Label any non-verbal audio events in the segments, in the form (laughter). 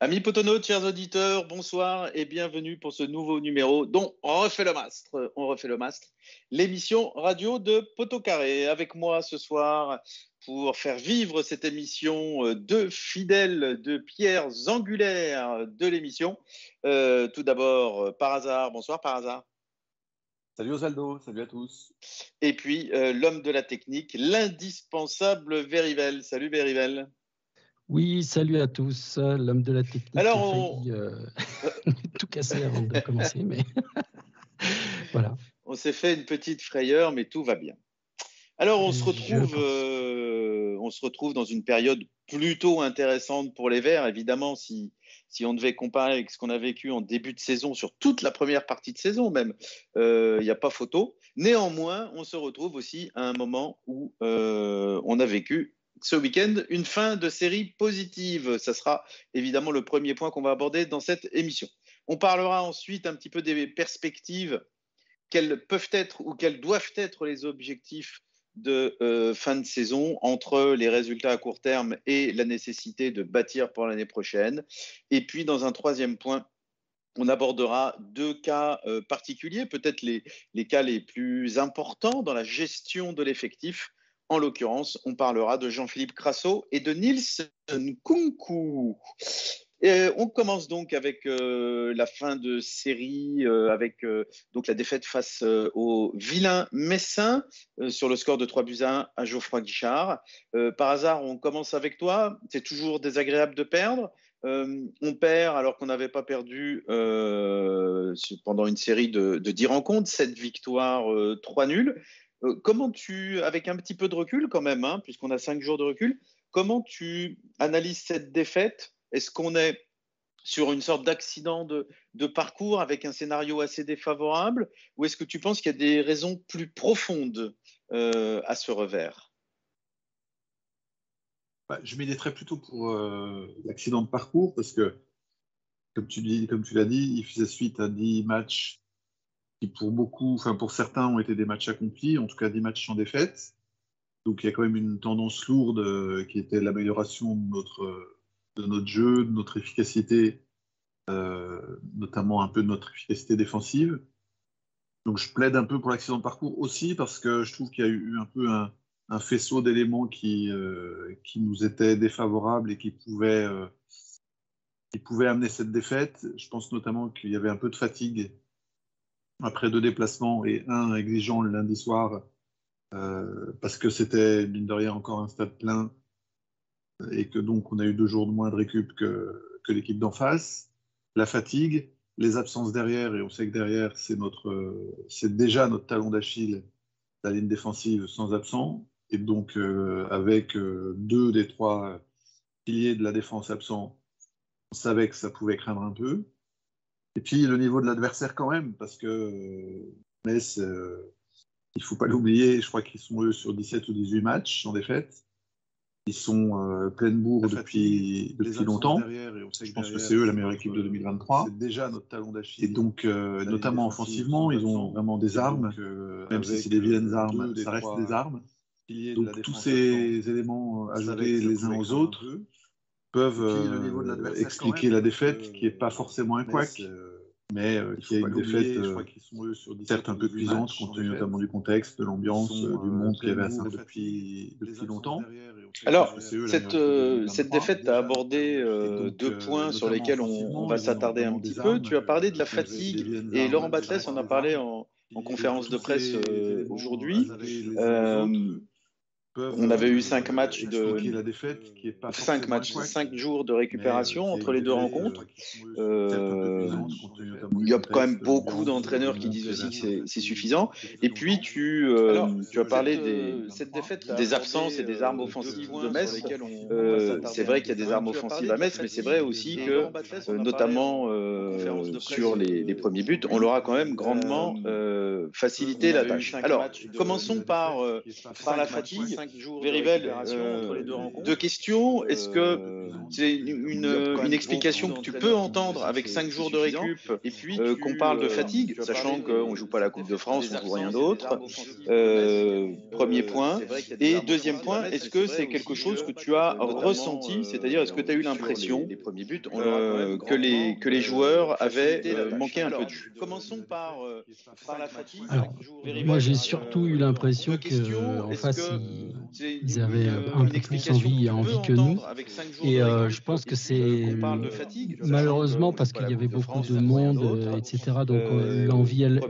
Amis potonautes, chers auditeurs, bonsoir et bienvenue pour ce nouveau numéro dont on refait le mastre. On refait le mastre, l'émission radio de Poteau Carré. Avec moi ce soir pour faire vivre cette émission, euh, deux fidèles, deux pierres angulaires de l'émission. Euh, tout d'abord, euh, par hasard, bonsoir par hasard. Salut Osaldo, salut à tous. Et puis l'homme de la technique, l'indispensable Verivel. Salut Verivel. Oui, salut à tous, l'homme de la technique. Alors, on... Euh, (laughs) tout cassé avant de commencer, mais (laughs) voilà. On s'est fait une petite frayeur, mais tout va bien. Alors, on se retrouve, euh, on se retrouve dans une période plutôt intéressante pour les Verts. Évidemment, si, si on devait comparer avec ce qu'on a vécu en début de saison, sur toute la première partie de saison même, il euh, n'y a pas photo. Néanmoins, on se retrouve aussi à un moment où on a vécu ce week-end une fin de série positive. Ça sera évidemment le premier point qu'on va aborder dans cette émission. On parlera ensuite un petit peu des perspectives, quels peuvent être ou quels doivent être les objectifs de euh, fin de saison entre les résultats à court terme et la nécessité de bâtir pour l'année prochaine. Et puis, dans un troisième point, on abordera deux cas euh, particuliers, peut-être les, les, cas les plus importants dans la gestion de l'effectif en l'occurrence, on parlera de Jean-Philippe Crasso et de Nils Kunku. on commence donc avec euh, la fin de série, euh, avec euh, donc la défaite face au vilain Messin sur le score de 3 buts à 1 à Geoffroy Guichard. par hasard, on commence avec toi. C'est toujours désagréable de perdre. on perd alors qu'on n'avait pas perdu pendant une série de, de 10 rencontres, cette victoire 3 nuls. Euh, comment tu, avec un petit peu de recul quand même, hein, puisqu'on a cinq jours de recul, comment tu analyses cette défaite? Est-ce qu'on est sur une sorte d'accident de, parcours avec un scénario assez défavorable? Ou est-ce que tu penses qu'il y a des raisons plus profondes euh, à ce revers? Bah, Je militerais plutôt pour euh, l'accident de parcours parce que, comme tu, dis, comme tu l'as dit, il faisait suite à 10 matchs qui pour beaucoup, enfin pour certains ont été des matchs accomplis, en tout cas des matchs sans défaite. Donc il y a quand même une tendance lourde euh, qui était l'amélioration de notre, jeu, de notre efficacité, euh, notamment un peu de notre efficacité défensive. Donc je plaide un peu pour l'accident de parcours aussi parce que je trouve qu'il y a eu un peu un, faisceau d'éléments qui, euh, qui nous étaient défavorables et qui pouvaient, qui pouvaient amener cette défaite. Je pense notamment qu'il y avait un peu de fatigue après deux déplacements et un exigeant le lundi soir, euh, parce que c'était, mine de rien, encore un stade plein et que donc on a eu deux jours de moins de récup que, que l'équipe d'en face. La fatigue, les absences derrière, et on sait que derrière, c'est, notre, c'est déjà notre talon d'Achille, la ligne défensive sans absent, et donc euh, avec euh, deux des trois piliers de la défense absents, on savait que ça pouvait craindre un peu. Et puis le niveau de l'adversaire quand même, parce que euh, Metz, euh, il ne faut pas l'oublier, je crois qu'ils sont eux sur 17 ou 18 matchs sans défaite. Ils sont euh, pleine bourre depuis, depuis longtemps. je pense que c'est eux la meilleure équipe de 2023. C'est déjà notre talon d'Achille. Et donc, notamment offensivement, ils ont vraiment des armes. même si c'est des vilaines armes, ça reste des armes. Donc, tous ces éléments ajoutés les uns aux autres peuvent euh, expliquer la défaite, qui n'est pas forcément un couac, mais euh, qui est une défaite euh, certes un peu cuisante, compte tenu notamment du contexte, de l'ambiance, du monde qu'il y avait à Saint depuis, depuis longtemps. Alors, cette, cette défaite a abordé deux points sur lesquels on, va s'attarder un petit peu. Tu as parlé de la fatigue, et Laurent Batles en a parlé en, en conférence de presse aujourd'hui. On avait eu cinq matchs de la défaite, qui est pas cinq matchs, cinq jours de récupération entre les deux rencontres. Euh, il y a quand même beaucoup d'entraîneurs qui disent aussi que c'est suffisant. Et puis tu, euh, tu as parlé des, cette défaite, des absences et des armes offensives de Metz. Euh, c'est vrai qu'il y a des armes offensives à Metz, mais c'est vrai aussi que, notamment sur les, les, premiers buts, on leur a quand même grandement facilité la tâche. Alors, commençons par, par la fatigue. Jours euh, entre les deux rencontres. Deux questions. Est-ce que euh, c'est une, une, explication que tu peux entendre avec cinq jours de récup et puis euh, qu'on parle de fatigue, sachant qu'on ne joue pas la Coupe de France, on ne joue rien d'autre Premier point. Et deuxième point, est-ce que c'est quelque chose que tu as ressenti? C'est-à-dire, est-ce que tu as eu l'impression que, les, que les joueurs avaient manqué un peu de jus? Commençons par, par la fatigue. moi, j'ai surtout eu l'impression qu'en face, ils, avaient un peu plus envie, envie que nous. Et euh, je pense que c'est malheureusement parce qu'il y avait beaucoup de monde, etc. Donc euh, l'envie, elle,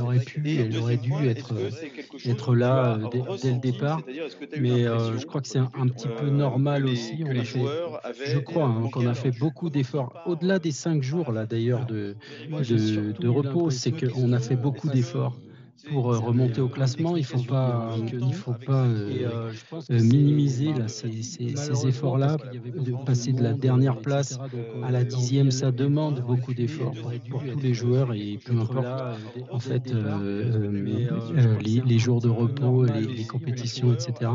aurait pu, elle aurait dû être, être là euh, dès, le départ. Mais je crois que c'est un, petit peu normal aussi. On a fait, je crois hein, qu'on a fait beaucoup d'efforts. Au-delà des cinq jours, là d'ailleurs, de, de, de repos, c'est qu'on a fait beaucoup d'efforts pour euh, remonter au classement, il ne faut pas, il faut pas euh, euh, minimiser là, ces, ces, ces efforts-là. De passer de la dernière place à la dixième, ça demande beaucoup d'efforts pour, tous les joueurs et peu importe en fait les, les, jours de repos, les, les compétitions, etc.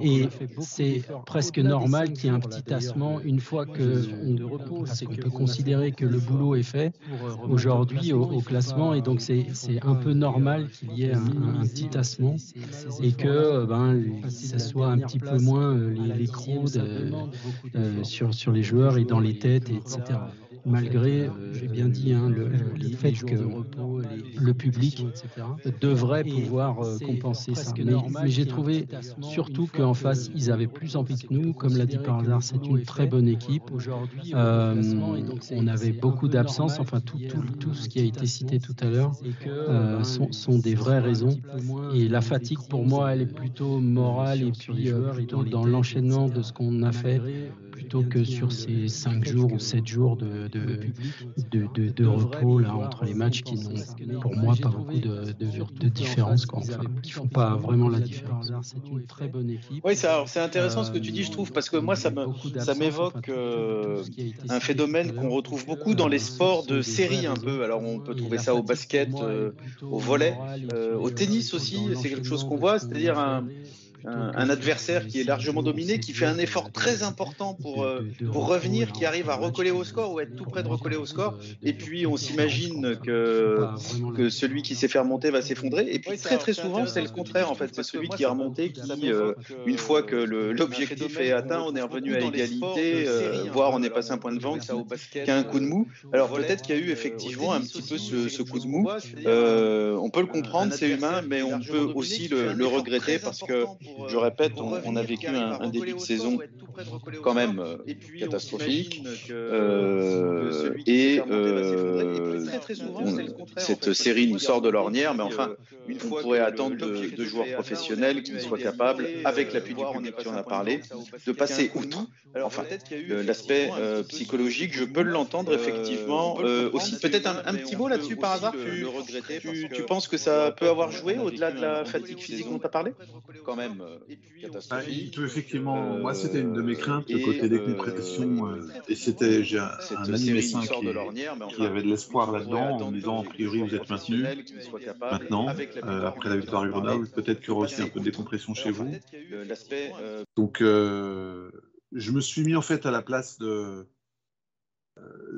Et c'est presque normal qu'il y ait un petit tassement une fois que on, parce qu'on peut considérer que le boulot est fait aujourd'hui au, au classement et donc c'est un peu normal qu'il y ait un, petit tassement et que euh, ben, ça soit un petit peu moins euh, les, les euh, sur, sur les joueurs et dans les têtes, etc malgré, j'ai bien dit, hein, le, fait que le public devrait pouvoir compenser ça. Mais, j'ai trouvé surtout qu'en face, ils avaient plus envie que nous. Comme l'a dit par hasard, c'est une très bonne équipe. on avait beaucoup d'absences, enfin tout, tout, tout, ce qui a été cité tout à l'heure sont, sont des vraies raisons. Et la fatigue, pour moi, elle est plutôt morale et puis euh, plutôt dans l'enchaînement de ce qu'on a fait plutôt que sur ces 5 jours ou 7 jours de, de, de, de repos là, entre les matchs qui n'ont pour moi pas beaucoup de, de, différence, quoi, enfin, qui font pas vraiment la différence. C'est une très bonne équipe. Oui, c'est intéressant ce que tu dis, je trouve, parce que moi, ça m'évoque euh, un phénomène qu'on retrouve beaucoup dans les sports de série un peu. Alors, on peut trouver ça au basket, euh, au volet, euh, au tennis aussi, c'est quelque chose qu'on voit, c'est-à-dire un un, adversaire qui est largement dominé, qui fait un effort très important pour, euh, pour revenir, qui arrive à recoller au score ou être tout près de recoller au score. Et puis on s'imagine que, que celui qui s'est fait remonter va s'effondrer. Et puis très très souvent c'est le contraire en fait. C'est celui qui est remonté qui, euh, une fois que l'objectif est atteint, on est revenu à égalité, euh, voire on est passé un point de vente qui, a un coup de mou. Alors peut-être qu'il y a eu effectivement un petit peu ce, coup de mou. on peut le comprendre, c'est humain, mais on peut aussi le, le regretter parce que je répète, on, a vécu un, début de saison quand même euh, catastrophique. et cette série nous sort de l'ornière, mais enfin, euh, on pourrait attendre de, joueurs professionnels qui soient capables, avec l'appui du public qui en a parlé, de passer outre. Enfin, l'aspect euh, psychologique, je peux l'entendre effectivement aussi. Peut-être un, petit mot là-dessus par hasard. Tu, tu penses que ça peut avoir joué au-delà de la fatigue physique dont tu as parlé Quand même. Peut effectivement. Moi, c'était une de mes craintes, le côté décompression. Euh, et c'était, j'ai un, un ami médecin qui, qui, avait de l'espoir là-dedans, en me disant, a priori, vous êtes maintenu. Maintenant, euh, après la victoire du Grenoble, peut-être qu'il y aura aussi un peu de décompression chez vous. Donc, euh, je me suis mis en fait à la place de.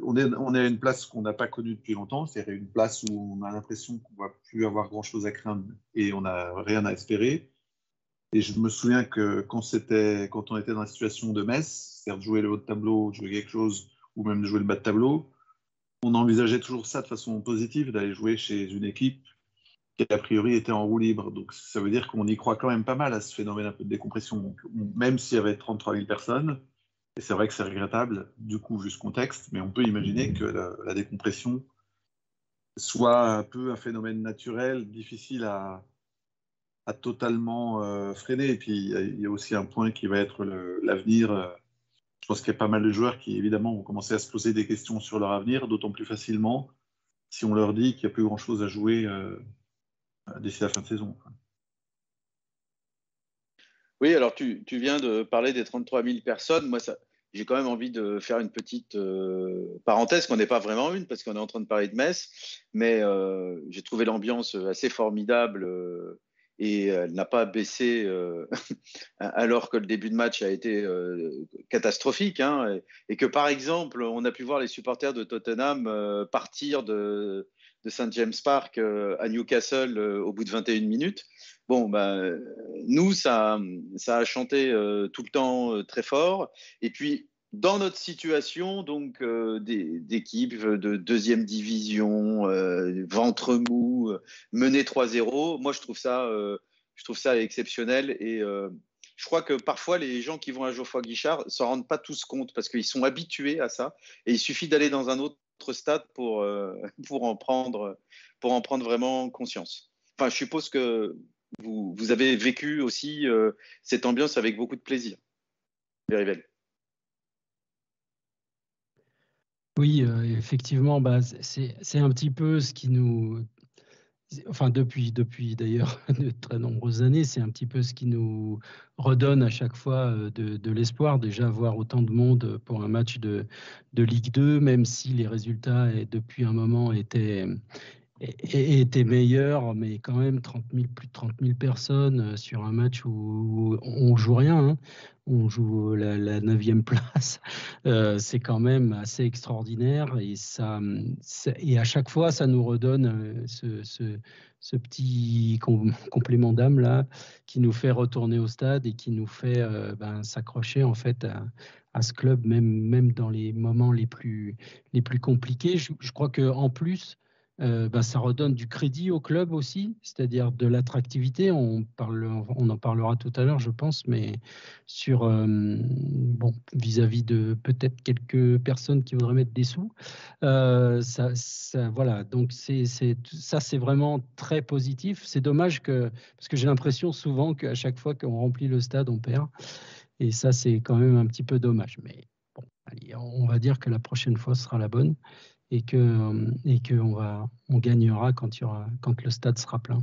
on, est, on est à une place qu'on n'a pas connue depuis longtemps, c'est-à-dire une place où on a l'impression qu'on ne va plus avoir grand-chose à craindre et on n'a rien à espérer. Et je me souviens que quand, on était dans la situation de Metz, c'est-à-dire de jouer le haut de tableau, de jouer quelque chose, ou même de jouer le bas de tableau, on envisageait toujours ça de façon positive, d'aller jouer chez une équipe qui a priori était en roue libre. Donc ça veut dire qu'on y croit quand même pas mal à ce phénomène de décompression. Même s'il y avait 33 000 personnes, et c'est vrai que c'est regrettable, du coup, vu ce contexte, mais on peut imaginer que la décompression soit un peu un phénomène naturel, difficile à, a totalement euh, freiné. Et puis, il y, a aussi un point qui va être l'avenir. Euh, je pense qu'il y a pas mal de joueurs qui, évidemment, vont commencer à se poser des questions sur leur avenir, d'autant plus facilement si on leur dit qu'il n'y a plus grand-chose à jouer euh, d'ici la fin de saison. Oui, alors tu, tu, viens de parler des 33 000 personnes. Moi, j'ai quand même envie de faire une petite parenthèse, qu'on n'est pas vraiment une, parce qu'on est en train de parler de Metz, mais j'ai trouvé l'ambiance assez formidable et elle n'a pas baissé (laughs) alors que le début de match a été catastrophique. Hein, et, que par exemple, on a pu voir les supporters de Tottenham partir de, de St. James Park à Newcastle au bout de 21 minutes. Bon, ben, nous, ça, ça a chanté tout le temps très fort. Et puis, dans notre situation, donc euh, d'équipe de deuxième division, euh, ventre mou, euh, mené 3-0, moi je trouve ça, je trouve ça exceptionnel et je crois que parfois les gens qui vont à Geoffroy Guichard s'en rendent pas tous compte parce qu'ils sont habitués à ça et il suffit d'aller dans un autre stade pour (laughs) pour en prendre pour en prendre vraiment conscience. Enfin, je suppose que vous, vous avez vécu aussi cette ambiance avec beaucoup de plaisir. Verivel. Oui, euh, effectivement, bah, c'est un petit peu ce qui nous enfin depuis depuis d'ailleurs (laughs) de très nombreuses années, c'est un petit peu ce qui nous redonne à chaque fois euh, de l'espoir. Déjà, voir autant de monde pour un match de de Ligue 2, même si les résultats, depuis un moment étaient était meilleur, mais quand même 30 plus de 30 000 personnes euh, sur un match où, on joue rien, hein. on joue la, 9e (laughs) place, euh, c'est quand même assez extraordinaire et, ça, et à chaque fois ça nous redonne euh, ce, ce, ce petit (laughs) complément d'âme là qui nous fait retourner au stade et qui nous fait ben, s'accrocher en fait à, à, ce club même, même dans les moments les plus, les plus compliqués. Je, je crois qu'en plus, euh, bah, ça redonne du crédit au club aussi, c'est-à-dire de l'attractivité. On, en parlera tout à l'heure, je pense, mais sur euh, bon vis-à-vis de peut-être quelques personnes qui voudraient mettre des sous. Euh, ça, voilà, donc c'est ça, c'est vraiment très positif. C'est dommage que parce que j'ai l'impression souvent qu'à chaque fois qu'on remplit le stade, on perd, et ça, c'est quand même un petit peu dommage. Mais bon, allez, on va dire que la prochaine fois sera la bonne et que euh, et que on va on gagnera quand il y aura quand le stade sera plein.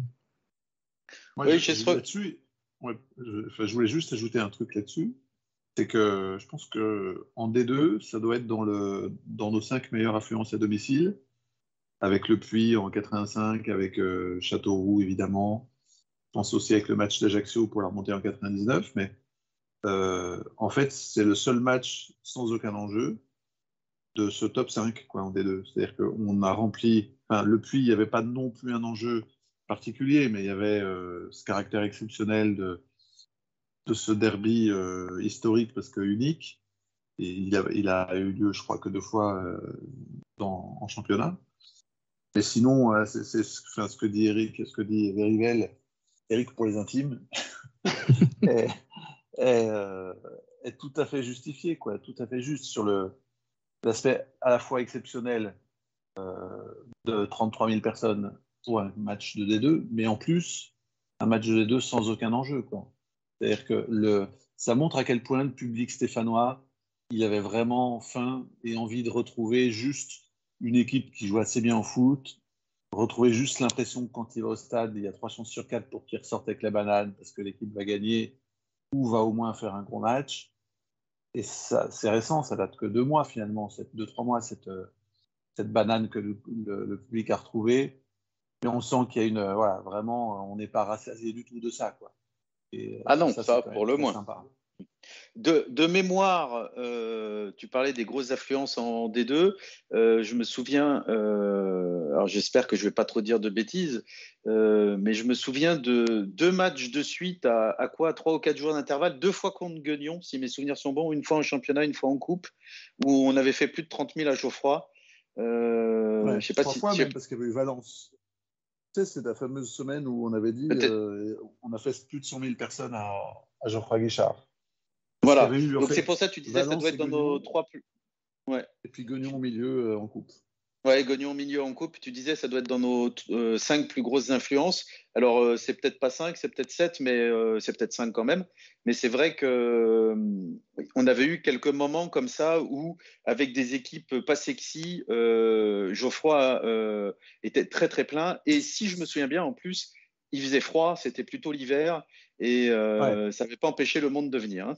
oui, je, là-dessus, je, voulais juste ajouter un truc là-dessus, c'est que je pense que en D2, ça doit être dans le dans nos cinq meilleures affluences à domicile, avec le Puy en 85, avec euh, Châteauroux évidemment. Je pense aussi avec le match d'Ajaccio pour la remontée en 99, mais euh, en fait, c'est le seul match sans aucun enjeu de ce top 5 quoi, en D2. C'est-à-dire qu'on a rempli. Enfin, le puits, il n'y avait pas non plus un enjeu particulier, mais il y avait euh, ce caractère exceptionnel de, de ce derby euh, historique parce que unique. Et il a, il a, eu lieu, je crois, que deux fois euh, dans, en championnat. Mais sinon, c'est ce que dit Eric, ce que dit Verivel, Eric pour les intimes, (laughs) est, est, est, tout à fait justifié, quoi, tout à fait juste sur le, l'aspect à la fois exceptionnel euh, de 33 000 personnes pour un match de D2, mais en plus, un match de D2 sans aucun enjeu. C'est-à-dire que ça montre à quel point le public stéphanois, il avait vraiment faim et envie de retrouver juste une équipe qui joue assez bien au foot, retrouver juste l'impression que quand il va au stade, il y a trois chances sur quatre pour qu'il ressorte avec la banane parce que l'équipe va gagner ou va au moins faire un gros match et c'est récent, ça date que deux mois finalement, deux, trois mois, cette, euh, cette banane que le, public a retrouvée. Mais on sent qu'il y a une. Euh, voilà, vraiment, on n'est pas rassasié du tout de ça. Quoi. Et, euh, ah non, ça, pour le moins. Sympa. De, mémoire, euh, tu parlais des grosses affluences en D2. Euh, je me souviens, euh, alors j'espère que je ne vais pas trop dire de bêtises, mais je me souviens de deux matchs de suite à, quoi? Trois ou quatre jours d'intervalle, deux fois contre Guignon, si mes souvenirs sont bons, une fois en championnat, une fois en coupe, où on avait fait plus de 30 000 à Geoffroy. je sais pas si, fois même, parce qu'il y avait eu Valence. Tu sais, c'est la fameuse semaine où on avait dit on a fait plus de 100 000 personnes à, à Geoffroy Guichard. Voilà. Donc c'est pour ça que tu disais que ça doit être dans nos trois plus. Ouais. Et puis Gagnon au milieu euh, en coupe. Ouais, Gagnon au milieu en coupe. Tu disais ça doit être dans nos euh, cinq plus grosses influences. Alors euh, c'est peut-être pas cinq, c'est peut-être sept, mais c'est peut-être cinq quand même. Mais c'est vrai que on avait eu quelques moments comme ça où, avec des équipes pas sexy, Geoffroy était très très plein. Et si je me souviens bien, en plus, il faisait froid, c'était plutôt l'hiver et ça n'avait pas empêché le monde de venir. Hein.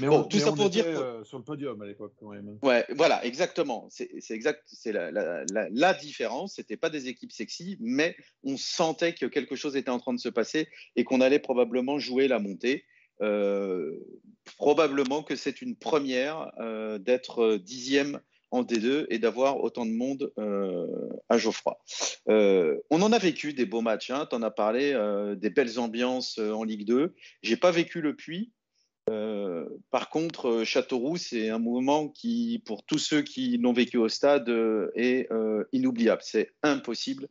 Mais bon, tout ça pour dire euh, sur le podium à l'époque quand même. Ouais, voilà, exactement. C'est exact, c'est la, la, la, la, différence. C'était pas des équipes sexy, mais on sentait que quelque chose était en train de se passer et qu'on allait probablement jouer la montée. Euh, probablement que c'est une première euh, d'être dixième en D2 et d'avoir autant de monde euh, à Geoffroy. Euh, on en a vécu des beaux matchs, hein, tu en as parlé, euh, des belles ambiances en Ligue 2. J'ai pas vécu le Puy. par contre, Châteauroux, c'est un mouvement qui, pour tous ceux qui l'ont vécu au stade, est inoubliable. C'est impossible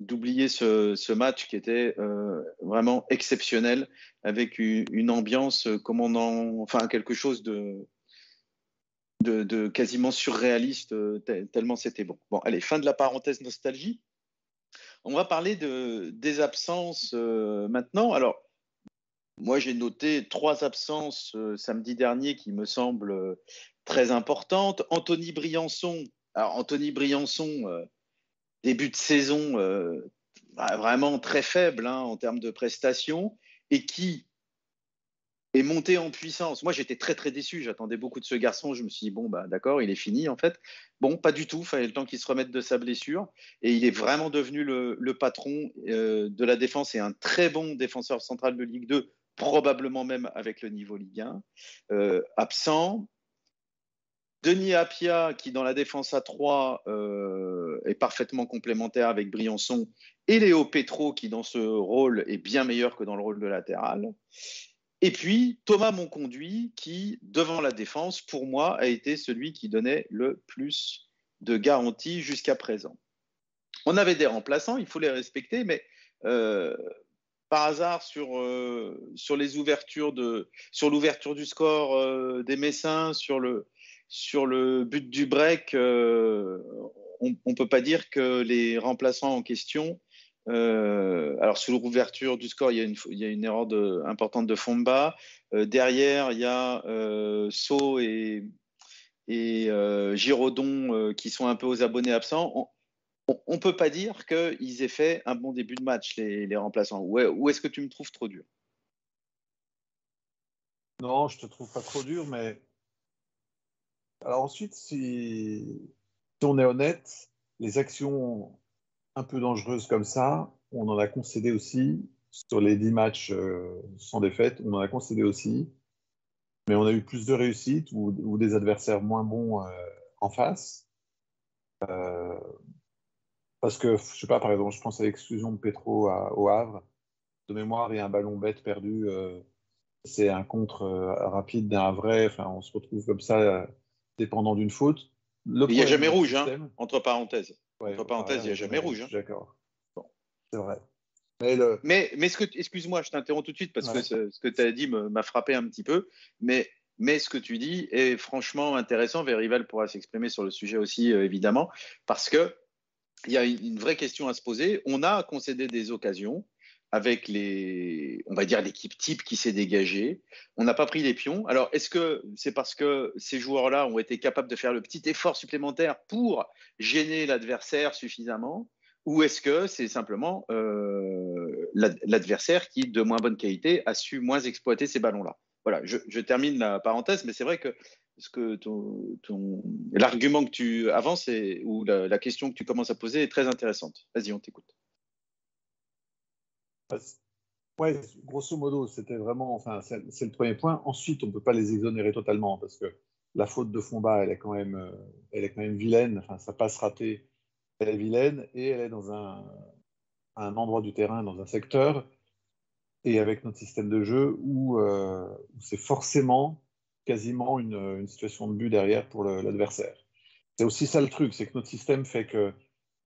d'oublier ce, match qui était vraiment exceptionnel, avec une, ambiance, comme on en, enfin quelque chose de, quasiment surréaliste, euh, tellement c'était bon. Bon, allez, fin de la parenthèse nostalgie. On va parler de, des absences euh, maintenant. Alors, moi, j'ai noté trois absences euh, samedi dernier qui me semblent très importantes. Anthony Briançon. Alors, Anthony Briançon, début de saison bah, vraiment très faible hein, en termes de prestations et qui, et monter en puissance. Moi, j'étais très très déçu. J'attendais beaucoup de ce garçon. Je me suis dit bon bah d'accord, il est fini en fait. Bon, pas du tout. Il fallait le temps qu'il se remette de sa blessure. Et il est vraiment devenu le, patron euh, de la défense et un très bon défenseur central de Ligue 2, probablement même avec le niveau Ligue 1. Euh, absent. Denis Apia, qui dans la défense à 3 euh, est parfaitement complémentaire avec Briançon, et Léo Petro, qui dans ce rôle est bien meilleur que dans le rôle de latéral. Et puis Thomas Monconduit, qui, devant la défense, pour moi, a été celui qui donnait le plus de garanties jusqu'à présent. On avait des remplaçants, il faut les respecter, mais euh, par hasard sur, euh, sur les ouvertures de, sur l'ouverture du score euh, des Messins, sur le, sur le but du break, on ne peut pas dire que les remplaçants en question euh, alors, sous l'ouverture du score, il y a une, il y a une erreur de, importante de Fomba. Euh, derrière, il y a euh, So et, et euh, Giraudon qui sont un peu aux abonnés absents. On ne peut pas dire qu'ils aient fait un bon début de match, les, les remplaçants. Ou, est-ce que tu me trouves trop dur? Non, je te trouve pas trop dur, mais. Alors, ensuite, si, on est honnête, les actions un peu dangereuse comme ça, on en a concédé aussi. Sur les 10 matchs euh, sans défaite, on en a concédé aussi. Mais on a eu plus de réussites ou, des adversaires moins bons euh, en face. Euh, parce que, je sais pas, par exemple, je pense à l'exclusion de Petro au Havre. De mémoire, il y a un ballon bête perdu. c'est un contre rapide d'un vrai. Enfin, on se retrouve comme ça, dépendant d'une faute. il n'y a jamais rouge, hein, entre parenthèses. Entre parenthèses, il n'y a jamais rouge. Hein. D'accord. Bon, c'est vrai. Mais, mais, ce que, excuse-moi, je t'interromps tout de suite parce que ce, que tu as dit m'a frappé un petit peu. Mais, mais ce que tu dis est franchement intéressant. Verival pourra s'exprimer sur le sujet aussi, euh, évidemment, parce que il y a une vraie question à se poser. On a concédé des occasions avec les, on va dire l'équipe type qui s'est dégagée. On n'a pas pris les pions. Alors, est-ce que c'est parce que ces joueurs-là ont été capables de faire le petit effort supplémentaire pour gêner l'adversaire suffisamment, ou est-ce que c'est simplement euh, l'adversaire qui, de moins bonne qualité, a su moins exploiter ces ballons-là? Voilà, je, termine la parenthèse, mais c'est vrai que ce que l'argument que tu avances ou la question que tu commences à poser est très intéressante. Vas-y, on t'écoute. Ouais, grosso modo, c'était vraiment, enfin, c'est le premier point. Ensuite, on ne peut pas les exonérer totalement parce que la faute de Fomba, elle est quand même, euh, elle est quand même vilaine. Enfin, ça passe raté, elle est vilaine et elle est dans un, un endroit du terrain, dans un secteur et avec notre système de jeu où, euh, c'est forcément quasiment une, situation de but derrière pour l'adversaire. C'est aussi ça le truc, c'est que notre système fait que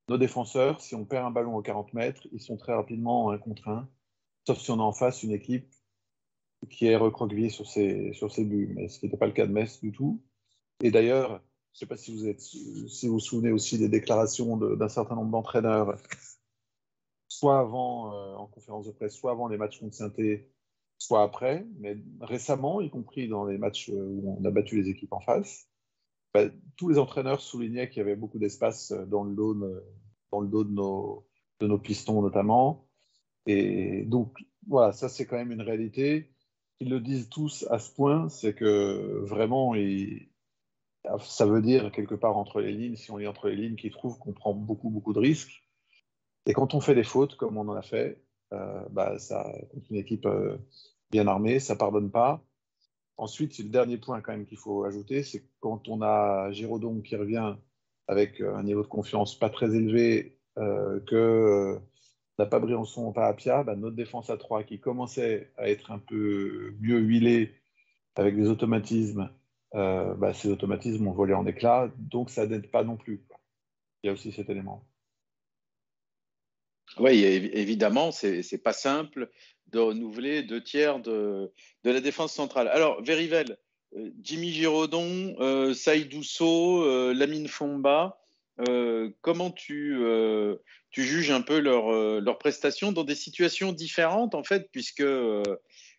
nos défenseurs, si on perd un ballon aux 40 mètres, ils sont très rapidement un contre un, sauf si on a en face une équipe qui est recroquevillée sur ses, sur ses buts, mais ce qui n'était pas le cas de Metz du tout. Et d'ailleurs, je ne sais pas si vous, êtes, si vous souvenez aussi des déclarations d'un certain nombre d'entraîneurs, soit avant, euh, en conférence de presse, soit avant les matchs contre saint soit après, mais récemment, y compris dans les matchs où on a battu les équipes en face, bah, tous les entraîneurs soulignaient qu'il y avait beaucoup d'espace euh, dans le dos, dans le dos de, nos, pistons notamment. Et donc, voilà, ça c'est quand même une réalité. qu'ils le disent tous à ce point, c'est que vraiment, ça veut dire quelque part entre les lignes, si on lit entre les lignes, qu'ils trouvent qu'on prend beaucoup, beaucoup de risques. Et quand on fait des fautes, comme on en a fait, euh, bah, ça, une équipe euh, bien armée, ça pardonne pas. Ensuite, c'est le dernier point quand même qu'il faut ajouter, c'est quand on a Giraudon qui revient avec un niveau de confiance pas très élevé, euh, que n'a pas Briançon, pas Apia, bah, notre défense à 3 qui commençait à être un peu mieux huilée avec des automatismes, euh, bah, ces automatismes ont volé en éclats, donc ça n'aide pas non plus. Il y a aussi cet élément. Oui, évidemment, c'est n'est pas simple de renouveler deux tiers de, la défense centrale. Alors, Verivel, euh, Jimmy Giraudon, euh, Saïdousso, euh, Lamine Fomba, euh, comment tu, juges un peu leurs leur prestations dans des situations différentes, en fait, puisque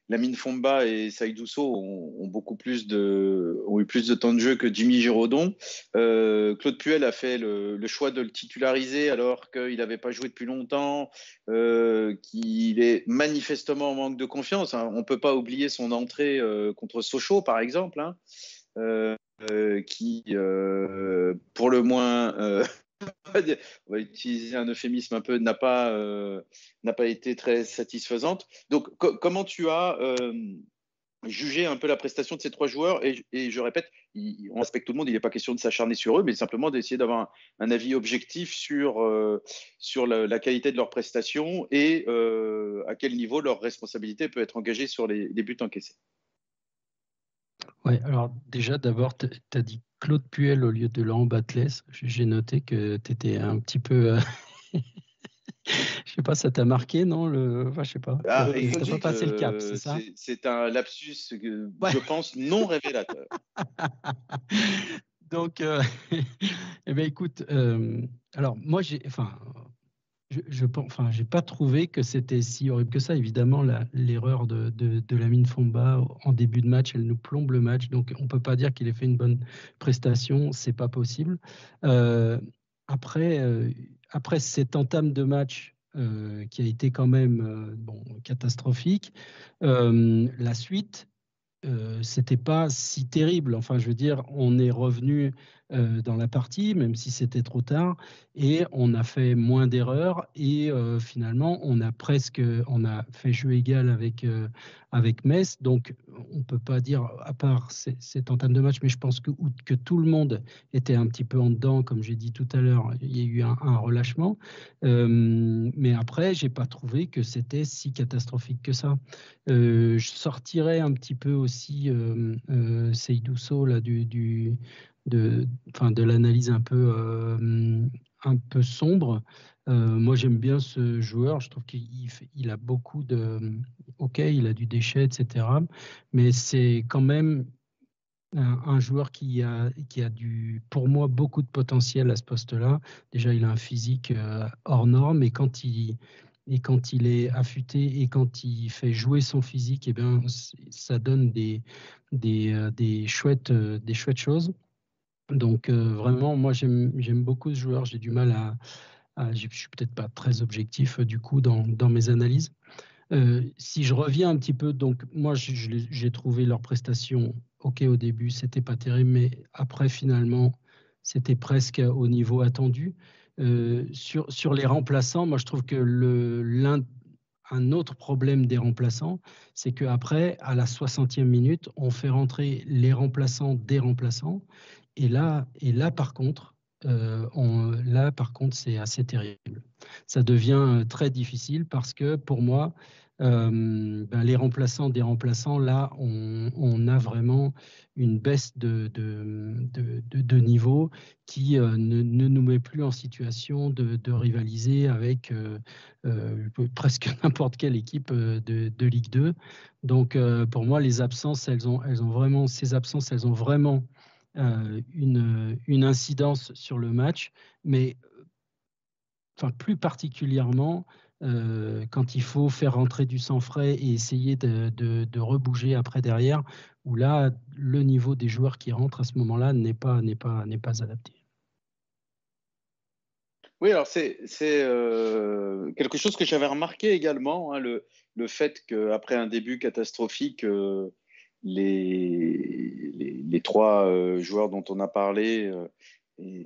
Lamine Fomba et Saïdousso ont, ont, beaucoup plus de, ont eu plus de temps de jeu que Jimmy Giraudon. Claude Puel a fait le, choix de le titulariser alors qu'il n'avait pas joué depuis longtemps, qu'il est manifestement en manque de confiance. Hein. On ne peut pas oublier son entrée contre Sochaux, par exemple. Hein. Euh, qui, euh, pour le moins, euh, on va utiliser un euphémisme un peu, n'a pas, n'a pas été très satisfaisante. Donc, comment tu as jugé un peu la prestation de ces trois joueurs? Et, je répète, on respecte tout le monde, il n'est pas question de s'acharner sur eux, mais simplement d'essayer d'avoir un, avis objectif sur, sur la, qualité de leurs prestations et à quel niveau leur responsabilité peut être engagée sur les buts encaissés. Oui, alors déjà, d'abord, tu as dit Claude Puel au lieu de Laurent Batles. J'ai noté que tu étais un petit peu. Euh, (laughs) je sais pas, ça t'a marqué, non le... Enfin, je sais pas. Ah, pas passé le cap, c'est ça? C'est un lapsus, je pense, non révélateur. (laughs) Donc, euh... (laughs) eh bien, écoute, euh... alors moi, j'ai, enfin, je, je enfin, pas trouvé que c'était si horrible que ça. Évidemment, l'erreur de, de, de Lamine Fomba en début de match, elle nous plombe le match. Donc, on peut pas dire qu'il ait fait une bonne prestation. C'est pas possible. Euh, après, euh, après cette entame de match euh, qui a été quand même euh, bon, catastrophique, la suite, c'était pas si terrible. Enfin, je veux dire, on est revenu euh, dans la partie, même si c'était trop tard, et on a fait moins d'erreurs et euh, finalement on a presque, on a fait jeu égal avec euh, avec Metz, donc on peut pas dire à part cette entame de match, mais je pense que que tout le monde était un petit peu en dedans, comme j'ai dit tout à l'heure, il y a eu un, relâchement, mais après j'ai pas trouvé que c'était si catastrophique que ça. je sortirais un petit peu aussi Seydouso là du de, de l'analyse un peu, euh, un peu sombre. Euh, moi, j'aime bien ce joueur. Je trouve qu'il il a beaucoup de. Ok, il a du déchet, etc. Mais c'est quand même un, joueur qui a, qui a du, pour moi, beaucoup de potentiel à ce poste-là. Déjà, il a un physique euh, hors norme et quand il, et quand il est affûté et quand il fait jouer son physique, eh bien, ça donne des, des, des, chouettes, des chouettes choses. Donc euh, vraiment, moi j'aime beaucoup ce joueur. J'ai du mal à, à je suis peut-être pas très objectif euh, du coup dans, mes analyses. Euh, si je reviens un petit peu, donc moi j'ai trouvé leur prestation ok au début, c'était pas terrible, mais après finalement c'était presque au niveau attendu. Sur, sur les remplaçants, moi je trouve que l'un un autre problème des remplaçants, c'est qu'après, à la 60e minute, on fait rentrer les remplaçants des remplaçants. Et là, et là par contre, euh, là, par contre, c'est assez terrible. Ça devient euh, très difficile parce que pour moi, euh, ben, les remplaçants des remplaçants, là, on, a vraiment une baisse de, niveau qui ne, nous met plus en situation de, rivaliser avec presque (laughs) n'importe quelle équipe de, Ligue 2. Donc, pour moi, les absences, elles ont, vraiment, ces absences, elles ont vraiment une, une, incidence sur le match, mais enfin, plus particulièrement euh, quand il faut faire rentrer du sang frais et essayer de, rebouger après derrière, où là, le niveau des joueurs qui rentrent à ce moment-là n'est pas, n'est pas, n'est pas adapté. Oui, alors c'est euh, quelque chose que j'avais remarqué également, hein, le, le, fait qu'après un début catastrophique, euh, les, les, trois euh, joueurs dont on a parlé, et,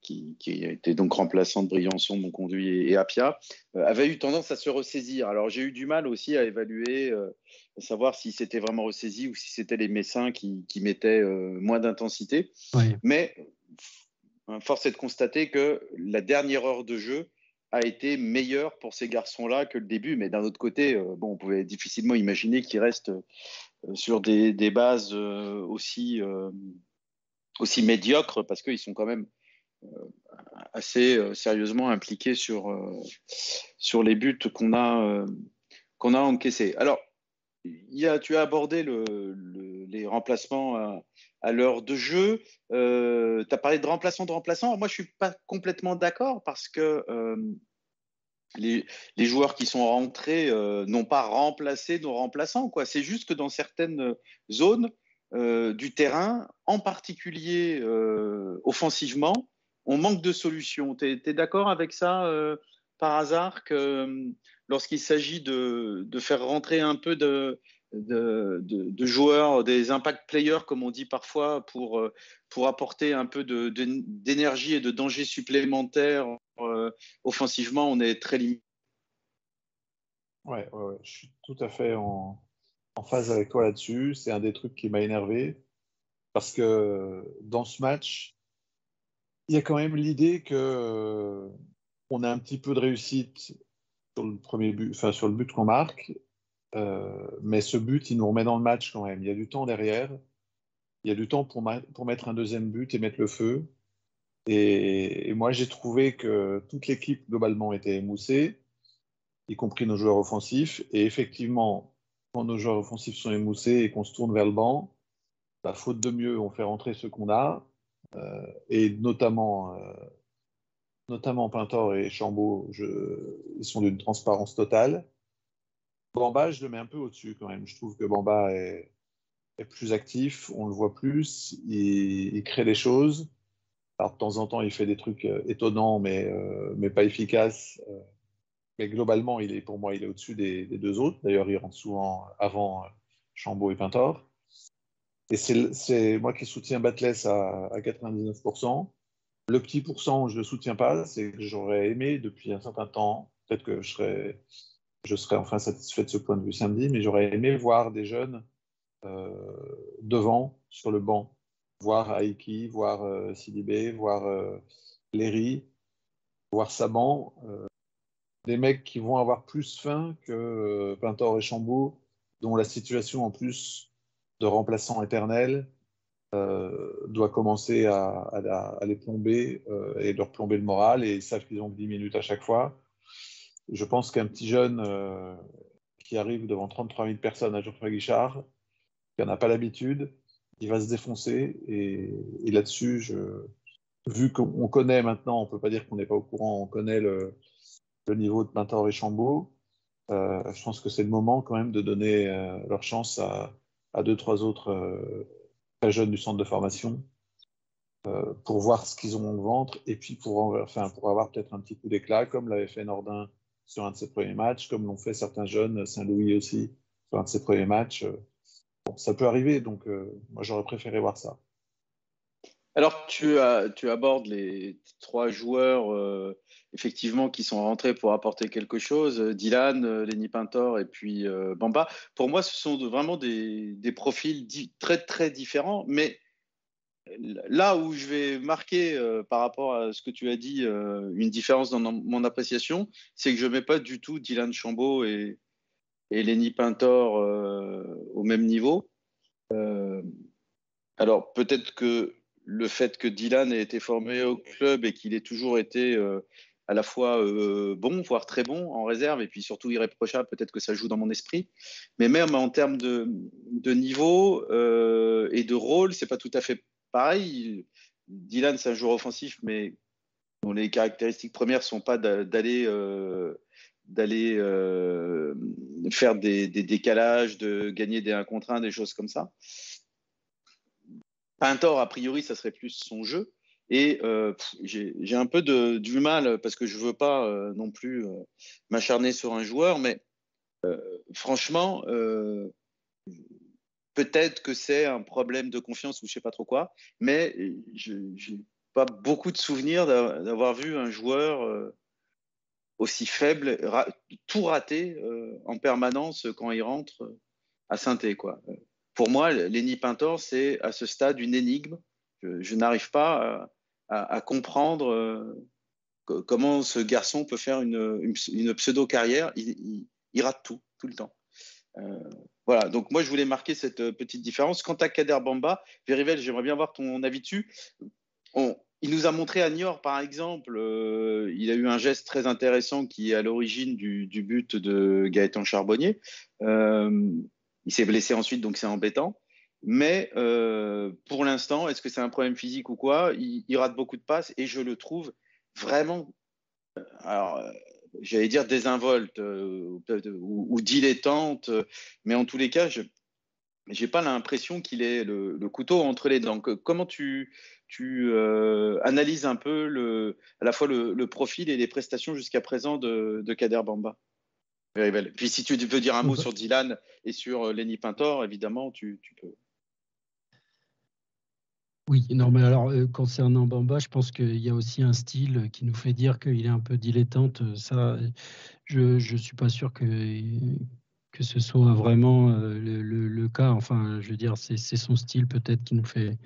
qui, qui étaient donc remplaçants de Briançon, Monconduit et, Apia, avaient eu tendance à se ressaisir. Alors j'ai eu du mal aussi à évaluer, à savoir si c'était vraiment ressaisi ou si c'était les Messins qui, qui mettaient moins d'intensité. Mais Hein, force est de constater que la dernière heure de jeu a été meilleure pour ces garçons-là que le début. Mais d'un autre côté, euh, bon, on pouvait difficilement imaginer qu'ils restent euh, sur des, bases euh, aussi, aussi médiocres parce qu'ils sont quand même assez sérieusement impliqués sur, sur les buts qu'on a, qu'on a encaissés. Alors, y a, tu as abordé le, les remplacements à l'heure de jeu. Euh, tu as parlé de remplaçant de remplaçant. Moi, je suis pas complètement d'accord parce que euh, les, joueurs qui sont rentrés euh, n'ont pas remplacé nos remplaçants. C'est juste que dans certaines zones du terrain, en particulier offensivement, on manque de solutions. Tu es, d'accord avec ça par hasard que lorsqu'il s'agit de, faire rentrer un peu de, de, joueurs, des impact players, comme on dit parfois, pour, euh, pour apporter un peu d'énergie et de danger supplémentaire euh, offensivement, on est très limité. Ouais, je suis tout à fait en, phase avec toi là-dessus. C'est un des trucs qui m'a énervé parce que dans ce match, il y a quand même l'idée que euh, on a un petit peu de réussite sur le premier but, enfin sur le but qu'on marque, euh, mais ce but, il nous remet dans le match quand même. Il y a du temps derrière. Il y a du temps pour, pour mettre un deuxième but et mettre le feu. Et, moi, j'ai trouvé que toute l'équipe, globalement, était émoussée, y compris nos joueurs offensifs. Et effectivement, quand nos joueurs offensifs sont émoussés et qu'on se tourne vers le banc, bah, faute de mieux, on fait rentrer ce qu'on a. Euh, et notamment, euh, notamment Pintor et Chambaud, ils sont d'une transparence totale. Bamba, je le mets un peu au-dessus quand même. Je trouve que Bamba est, plus actif, on le voit plus, il, crée des choses. Alors de temps en temps, il fait des trucs euh, étonnants, mais, euh, mais pas efficaces. Euh. mais globalement, il est, pour moi, il est au-dessus des, deux autres. D'ailleurs, il rentre souvent avant Chambaud et Pintor. Et c'est moi qui soutiens Batless à, à 99%. Le petit pourcent où je ne le soutiens pas, c'est que j'aurais aimé depuis un certain temps, peut-être que je serais je serais enfin satisfait de ce point de vue samedi, mais j'aurais aimé voir des jeunes euh, devant, sur le banc, voir Aiki, voir euh, Sidibé, voir euh, Léry, voir Saban, euh, des mecs qui vont avoir plus faim que Pintor et Chambaud, dont la situation en plus de remplaçant éternel doit commencer à, à les plomber et leur plomber le moral, et ils savent qu'ils ont 10 minutes à chaque fois je pense qu'un petit jeune euh, qui arrive devant 33 000 personnes à Geoffroy Guichard, qui n'en a pas l'habitude, il va se défoncer. Et, là-dessus, vu qu'on connaît maintenant, on ne peut pas dire qu'on n'est pas au courant, on connaît le, niveau de Pintor et Chambaud, euh, je pense que c'est le moment quand même de donner euh, leur chance à, deux, trois autres très jeunes du centre de formation pour voir ce qu'ils ont au ventre et puis pour, enfin, pour avoir peut-être un petit coup d'éclat, comme l'avait fait Nordin sur un de ses premiers matchs, comme l'ont fait certains jeunes, Saint-Louis aussi, sur un de ses premiers matchs. Bon, ça peut arriver, donc euh, moi j'aurais préféré voir ça. Alors tu, as, tu abordes les trois joueurs euh, effectivement qui sont rentrés pour apporter quelque chose, Dylan, Lenny Pintor et puis euh, Bamba. Pour moi, ce sont vraiment des, des profils très très différents, mais là où je vais marquer euh, par rapport à ce que tu as dit euh, une différence dans mon appréciation, c'est que je ne mets pas du tout Dylan Chambaud et, et Lenny Pintor euh, au même niveau. alors peut-être que le fait que Dylan ait été formé au club et qu'il ait toujours été à la fois bon, voire très bon en réserve, et puis surtout irréprochable, peut-être que ça joue dans mon esprit. Mais même en termes de, de niveau et de rôle, c'est pas tout à fait pareil, Dylan, c'est un joueur offensif, mais dont les caractéristiques premières ne sont pas d'aller euh, euh, faire des, décalages, de gagner des 1 contre 1, des choses comme ça. Pintor, a priori, ça serait plus son jeu. Et j'ai un peu du mal parce que je ne veux pas non plus m'acharner sur un joueur, mais franchement, peut-être que c'est un problème de confiance ou je ne sais pas trop quoi, mais je n'ai pas beaucoup de souvenirs d'avoir vu un joueur aussi faible, tout raté en permanence quand il rentre à saint quoi. Pour moi, Lenny Pintor, c'est à ce stade une énigme. Je, n'arrive pas à, comprendre comment ce garçon peut faire une, pseudo-carrière. Il, rate tout, tout le temps. Voilà, donc moi je voulais marquer cette petite différence. Quant à Kader Bamba, Verivel, j'aimerais bien voir ton avis dessus. Il nous a montré à Niort, par exemple, euh, il a eu un geste très intéressant qui est à l'origine du, but de Gaëtan Charbonnier. Euh, il s'est blessé ensuite, donc c'est embêtant. Mais euh, pour l'instant, est-ce que c'est un problème physique ou quoi? Il, rate beaucoup de passes et je le trouve vraiment, alors j'allais dire désinvolte ou, dilettante, mais en tous les cas, je n'ai pas l'impression qu'il ait le, le, couteau entre les dents. Comment tu, tu euh, analyses un peu le, à la fois le, profil et les prestations jusqu'à présent de, Kader Bamba? Puis si tu veux dire un mot sur Dylan et sur euh, Lenny Pintor, évidemment, tu, peux. Oui, non, mais alors euh, concernant Bamba, je pense qu'il y a aussi un style qui nous fait dire qu'il est un peu dilettante. Ça, je ne suis pas sûr que, ce soit vraiment le, le, cas. Enfin, je veux dire, c'est son style peut-être qui nous fait euh,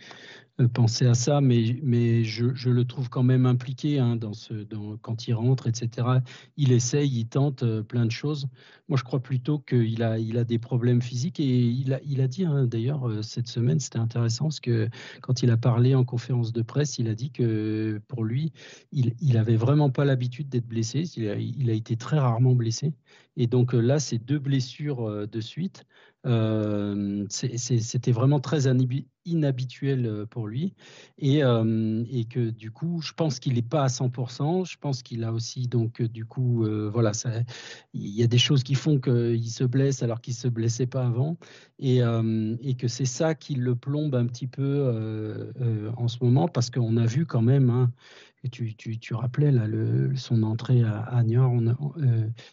penser à ça, mais, mais je, je, le trouve quand même impliqué hein, dans ce, quand il rentre, etc. Il essaye, il tente euh, plein de choses. Moi, je crois plutôt qu'il a, il a des problèmes physiques et il a, il a dit, hein, d'ailleurs, euh, cette semaine, c'était intéressant parce que quand il a parlé en conférence de presse, il a dit que pour lui, il, il avait vraiment pas l'habitude d'être blessé. Il a, il a, été très rarement blessé. Et donc là, ces deux blessures de suite, euh, c'était vraiment très inhabituel euh, pour lui et, euh, et, que du coup, je pense qu'il n'est pas à 100%. Je pense qu'il a aussi donc du coup, voilà, il y a des choses qui font qu'il se blesse alors qu'il se blessait pas avant et que c'est ça qui le plombe un petit peu en ce moment parce qu'on a vu quand même. Hein, tu, rappelais là, le, son entrée à, à Niort,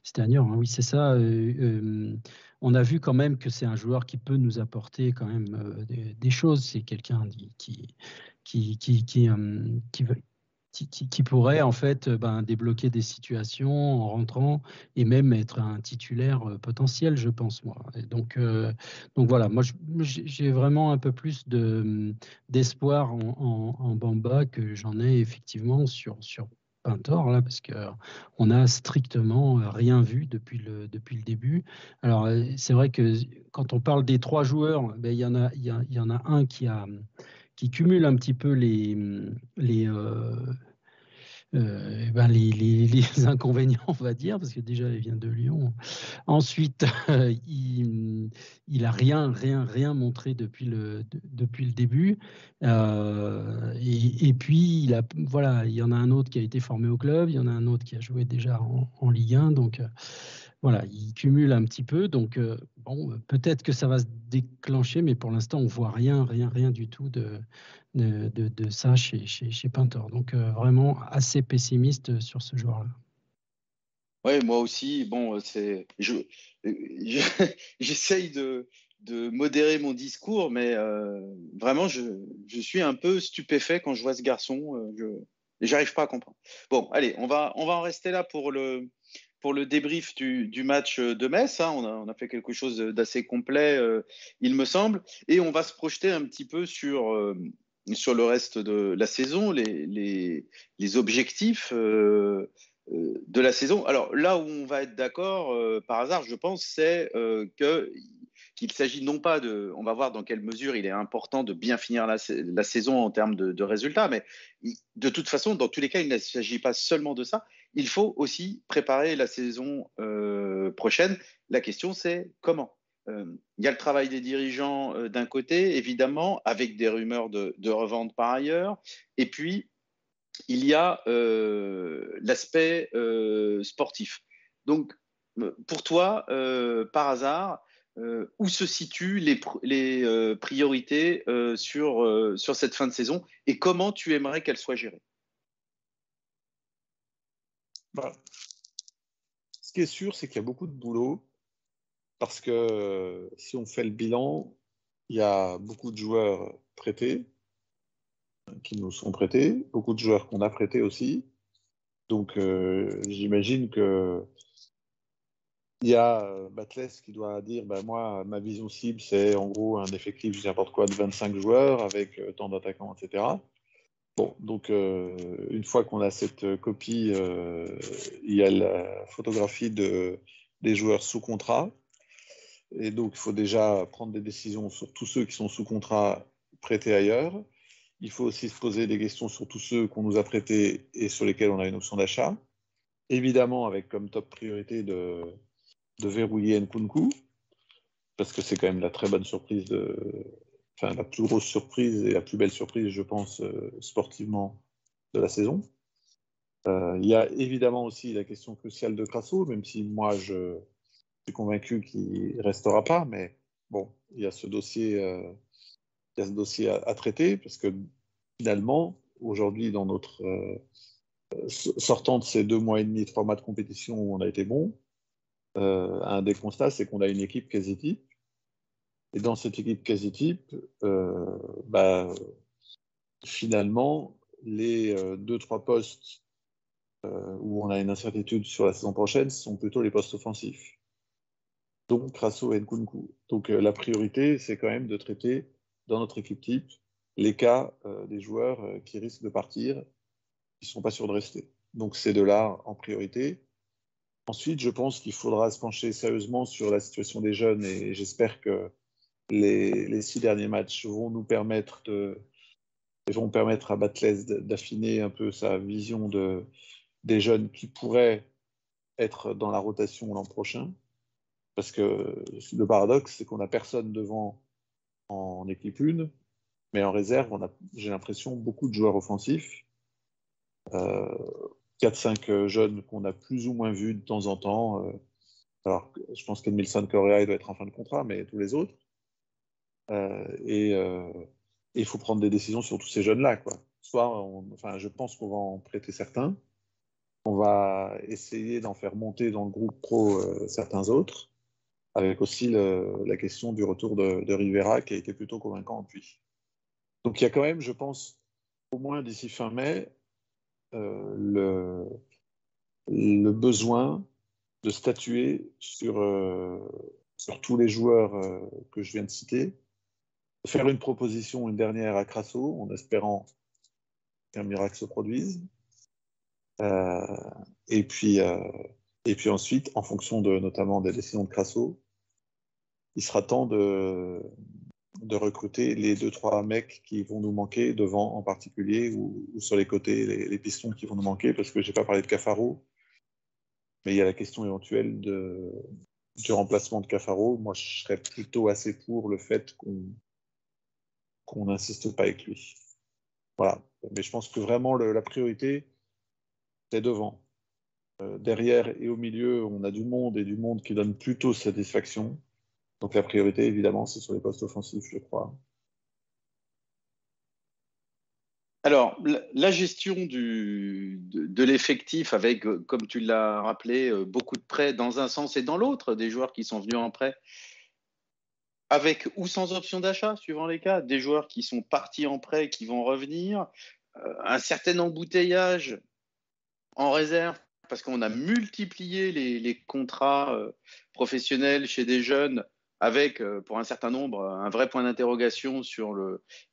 c'était à Niort, hein, oui c'est ça, on a vu quand même que c'est un joueur qui peut nous apporter quand même euh, des, choses. C'est quelqu'un qui, qui, qui, qui, euh, qui, pourrait en fait euh, ben, débloquer des situations en rentrant et même être un titulaire potentiel, je pense moi. donc, donc voilà, moi j'ai vraiment un peu plus d'espoir en, Bamba que j'en ai effectivement sur, sur un tort là parce que on a strictement rien vu depuis le depuis le début. Alors c'est vrai que quand on parle des trois joueurs, ben, il y a il y, en a un qui a qui cumule un petit peu les les euh, euh, ben (laughs) inconvénients, on va dire, parce que déjà il vient de Lyon. Ensuite, (laughs) il, il a rien, rien, rien montré depuis le, depuis le début. Euh, et, puis, il a, voilà, il y en a un autre qui a été formé au club, il y en a un autre qui a joué déjà en, en Ligue 1. Donc, voilà, il cumule un petit peu. Donc, bon, peut-être que ça va se déclencher, mais pour l'instant, on voit rien, rien, rien du tout de, de, ça chez, chez, chez Pintor. Donc euh, vraiment assez pessimiste sur ce joueur-là. Oui, moi aussi. Bon, c'est, je, (laughs) j'essaye de, de, modérer mon discours, mais euh, vraiment, je, je, suis un peu stupéfait quand je vois ce garçon. Euh, je j'arrive pas à comprendre. Bon, allez, on va, on va en rester là pour le, pour le débrief du, match de Metz. Hein. On, a, fait quelque chose d'assez complet, il me semble, et on va se projeter un petit peu sur sur le reste de la saison, les, objectifs euh, euh, de la saison. Alors là où on va être d'accord, euh, par hasard, je pense, c'est que qu'il s'agit non pas de, on va voir dans quelle mesure il est important de bien finir la, saison en termes de, résultats, mais de toute façon, dans tous les cas, il ne s'agit pas seulement de ça. Il faut aussi préparer la saison prochaine. La question, c'est comment? Euh, il y a le travail des dirigeants euh, d'un côté, évidemment, avec des rumeurs de, revente par ailleurs. Et puis, il y a euh, l'aspect sportif. Donc, pour toi, par hasard, où se situent les, les priorités sur, sur cette fin de saison et comment tu aimerais qu'elles soient gérées bah, Ce qui est sûr, c'est qu'il y a beaucoup de boulot parce que si on fait le bilan, il y a beaucoup de joueurs prêtés qui nous sont prêtés, beaucoup de joueurs qu'on a prêtés aussi. Donc euh, j'imagine que il y a euh, Batles qui doit dire bah, moi, ma vision cible, c'est en gros un effectif, n'importe quoi, de 25 joueurs avec euh, tant d'attaquants, etc. Bon, donc une fois qu'on a cette copie, il y a la photographie de, des joueurs sous contrat. Et donc, il faut déjà prendre des décisions sur tous ceux qui sont sous contrat prêtés ailleurs. Il faut aussi se poser des questions sur tous ceux qu'on nous a prêtés et sur lesquels on a une option d'achat. Évidemment, avec comme top priorité de, de verrouiller Nkunku, parce que c'est quand même la très bonne surprise, de, enfin la plus grosse surprise et la plus belle surprise, je pense, euh, sportivement de la saison. Euh, il y a évidemment aussi la question cruciale de Crasso, même si moi je suis convaincu qu'il restera pas, mais bon, il y a ce dossier euh, y a ce dossier à, traiter parce que finalement, aujourd'hui, dans notre sortant de ces deux mois et demi, trois mois de compétition où on a été bon, euh, un des constats, c'est qu'on a une équipe quasi type. Et dans cette équipe quasi type, euh, bah, finalement, les deux, trois postes où on a une incertitude sur la saison prochaine sont plutôt les postes offensifs. Donc, Crasso et Nkunku. Donc, la priorité, c'est quand même de traiter dans notre équipe type les cas euh, des joueurs euh, qui risquent de partir, qui ne sont pas sûrs de rester. Donc c'est de là en priorité. Ensuite, je pense qu'il faudra se pencher sérieusement sur la situation des jeunes et j'espère que les, six derniers matchs vont nous permettre de vont permettre à Batles d'affiner un peu sa vision de, des jeunes qui pourraient être dans la rotation l'an prochain. Parce que le paradoxe, c'est qu'on n'a personne devant en équipe 1, mais en réserve, on a, j'ai l'impression, beaucoup de joueurs offensifs. Euh, 4-5 jeunes qu'on a plus ou moins vus de temps en temps. Euh, alors, je pense qu'Emilson Correa doit être en fin de contrat, mais tous les autres. Euh, et euh, il faut prendre des décisions sur tous ces jeunes-là. Soit, enfin, je pense qu'on va en prêter certains. On va essayer d'en faire monter dans le groupe pro certains autres avec aussi la question du retour de, Rivera qui a été plutôt convaincant depuis. Donc il y a quand même, je pense, au moins d'ici fin mai, euh, le, le, besoin de statuer sur, euh, sur tous les joueurs euh, que je viens de citer, faire une proposition, une dernière à Crasso, en espérant qu'un miracle se produise. et puis, et puis ensuite, en fonction de, notamment des décisions de Crasso, il sera temps de, de recruter les deux, trois mecs qui vont nous manquer, devant en particulier, ou, sur les côtés, les, pistons qui vont nous manquer, parce que je n'ai pas parlé de Cafaro, mais il y a la question éventuelle de, du remplacement de Cafaro. Moi, je serais plutôt assez pour le fait qu'on qu'on n'insiste pas avec lui. Voilà. Mais je pense que vraiment la priorité, c'est devant. Euh, derrière et au milieu, on a du monde et du monde qui donne plutôt satisfaction. Donc la priorité, évidemment, c'est sur les postes offensifs, je crois. Alors, la gestion de, l'effectif avec, euh, comme tu l'as rappelé, euh, beaucoup de prêts dans un sens et dans l'autre, des joueurs qui sont venus en prêt avec ou sans option d'achat, suivant les cas, des joueurs qui sont partis en prêt, qui vont revenir, euh, un certain embouteillage en réserve parce qu'on a multiplié les, contrats professionnels chez des jeunes avec, euh, pour un certain nombre, un vrai point d'interrogation sur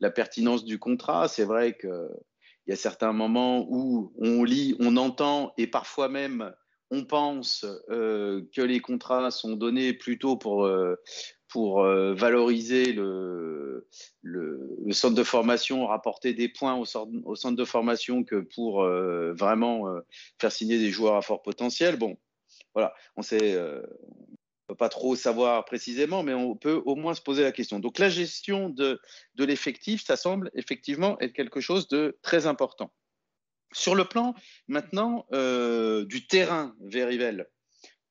la pertinence du contrat. C'est vrai qu'il y a certains moments où on lit, on entend et parfois même on pense euh, que les contrats sont donnés plutôt pour, euh, pour valoriser le, centre de formation, rapporter des points au, centre de formation que pour vraiment faire signer des joueurs à fort potentiel. Bon, voilà, on pas trop savoir précisément, mais on peut au moins se poser la question. Donc la gestion de, de l'effectif, ça semble effectivement être quelque chose de très important. Sur le plan maintenant euh, du terrain Verivel,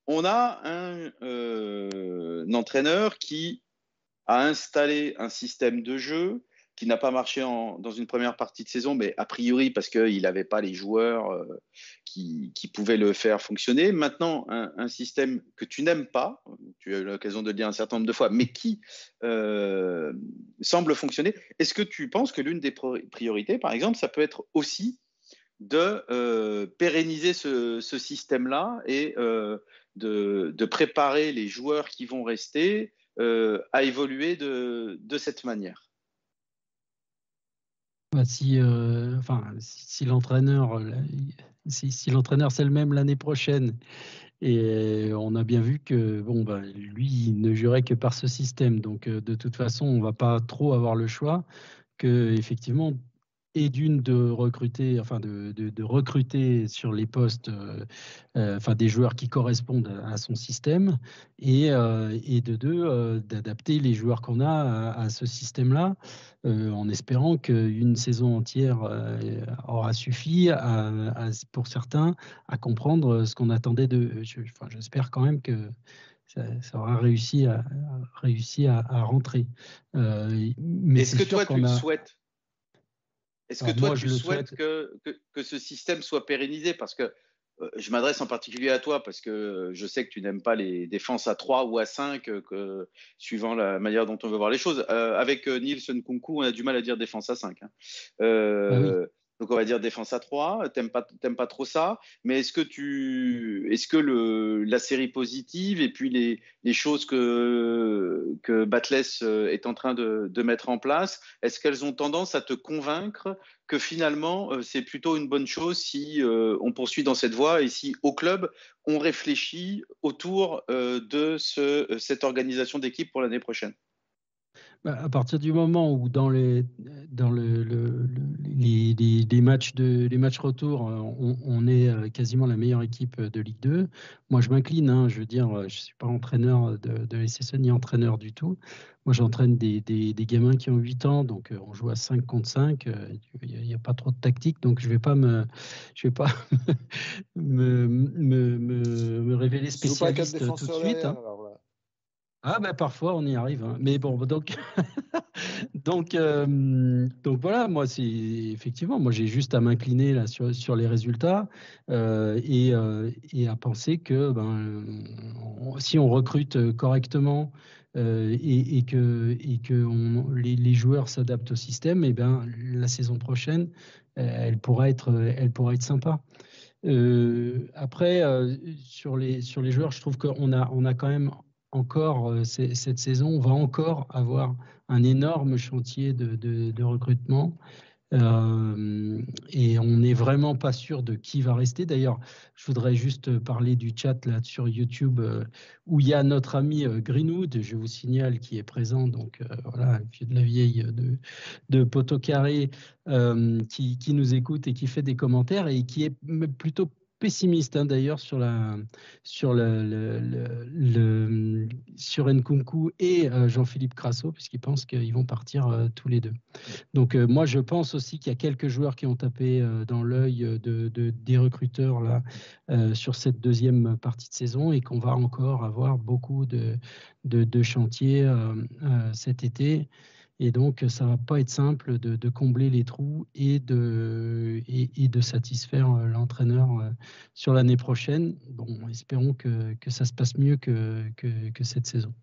on a un, un entraîneur qui a installé un système de jeu qui n'a pas marché dans une première partie de saison, mais a priori parce qu'il n'avait pas les joueurs euh, qui, pouvaient le faire fonctionner. Maintenant, un, système que tu n'aimes pas, tu as eu l'occasion de le dire un certain nombre de fois, mais qui euh, semble fonctionner. Est-ce que tu penses que l'une des priorités, par exemple, ça peut être aussi de euh, pérenniser ce, système-là et de, préparer les joueurs qui vont rester à évoluer de cette manière? Si, euh, enfin, si l'entraîneur, si, l'entraîneur c'est le même l'année prochaine, et on a bien vu que bon, bah, lui, ne jurait que par ce système. Donc, euh, de toute façon, on va pas trop avoir le choix. Que effectivement, et d'une de recruter, enfin de, de, recruter sur les postes, euh, euh, enfin des joueurs qui correspondent à son système, et, euh, et de deux d'adapter les joueurs qu'on a à, ce système-là, en espérant qu'une saison entière aura suffi à, pour certains à comprendre ce qu'on attendait de. Enfin, j'espère quand même que ça, aura réussi à, réussi à, rentrer. mais est-ce que toi tu le souhaites est-ce que toi, tu souhaites que, que, ce système soit pérennisé? Parce que euh, je m'adresse en particulier à toi parce que je sais que tu n'aimes pas les défenses à 3 ou à 5, euh, que, suivant la manière dont on veut voir les choses. Euh, avec Nielsen Kunku, on a du mal à dire défense à 5. Hein. Ah donc on va dire défense à 3, t'aimes pas, pas trop ça, mais est-ce que tu, est-ce que le, la série positive et puis les, choses que, que Batless euh, est en train de, mettre en place, est-ce qu'elles ont tendance à te convaincre que finalement euh, c'est plutôt une bonne chose si euh, on poursuit dans cette voie et si au club on réfléchit autour de ce, cette organisation d'équipe pour l'année prochaine? À partir du moment où dans les, dans le, les, les, matchs de, les matchs retour, euh, on, est euh, quasiment la meilleure équipe de Ligue 2, moi je m'incline. Hein, je veux dire, je ne suis pas entraîneur de, de SSE ni entraîneur du tout. Moi j'entraîne des, des, des, gamins qui ont 8 ans, donc euh, on joue à 5 contre 5. Il n'y a, pas trop de tactique, donc je ne vais pas me, je vais pas (laughs) me, me, me, révéler spécialiste tout de suite. Hein. Ah ben parfois on y arrive, hein. mais bon donc (laughs) donc euh, donc voilà moi c'est effectivement moi j'ai juste à m'incliner là sur, sur les résultats euh, et, euh, et, à penser que ben si on recrute correctement et, et, que et que les, joueurs s'adaptent au système et eh ben la saison prochaine elle pourra être elle pourra être sympa. après sur les sur les joueurs je trouve qu'on a on a quand même encore euh, cette saison, on va encore avoir un énorme chantier de, recrutement. Euh, et on n'est vraiment pas sûr de qui va rester. D'ailleurs, je voudrais juste parler du chat là sur YouTube euh, où il y a notre ami Greenwood, je vous signale, qui est présent. Donc voilà, vieux de la vieille de, de Poteau Carré, qui, qui, nous écoute et qui fait des commentaires et qui est plutôt pessimiste hein, d'ailleurs sur la sur le, sur Nkunku et euh, Jean-Philippe Crasso puisqu'ils pensent qu'ils vont partir euh, tous les deux. Donc euh, moi je pense aussi qu'il y a quelques joueurs qui ont tapé dans l'œil de, des recruteurs là sur cette deuxième partie de saison et qu'on va encore avoir beaucoup de, de chantiers cet été. Et donc, ça va pas être simple de, combler les trous et de, et, de satisfaire euh, l'entraîneur euh, sur l'année prochaine. Bon, espérons que, que, ça se passe mieux que, que, cette saison.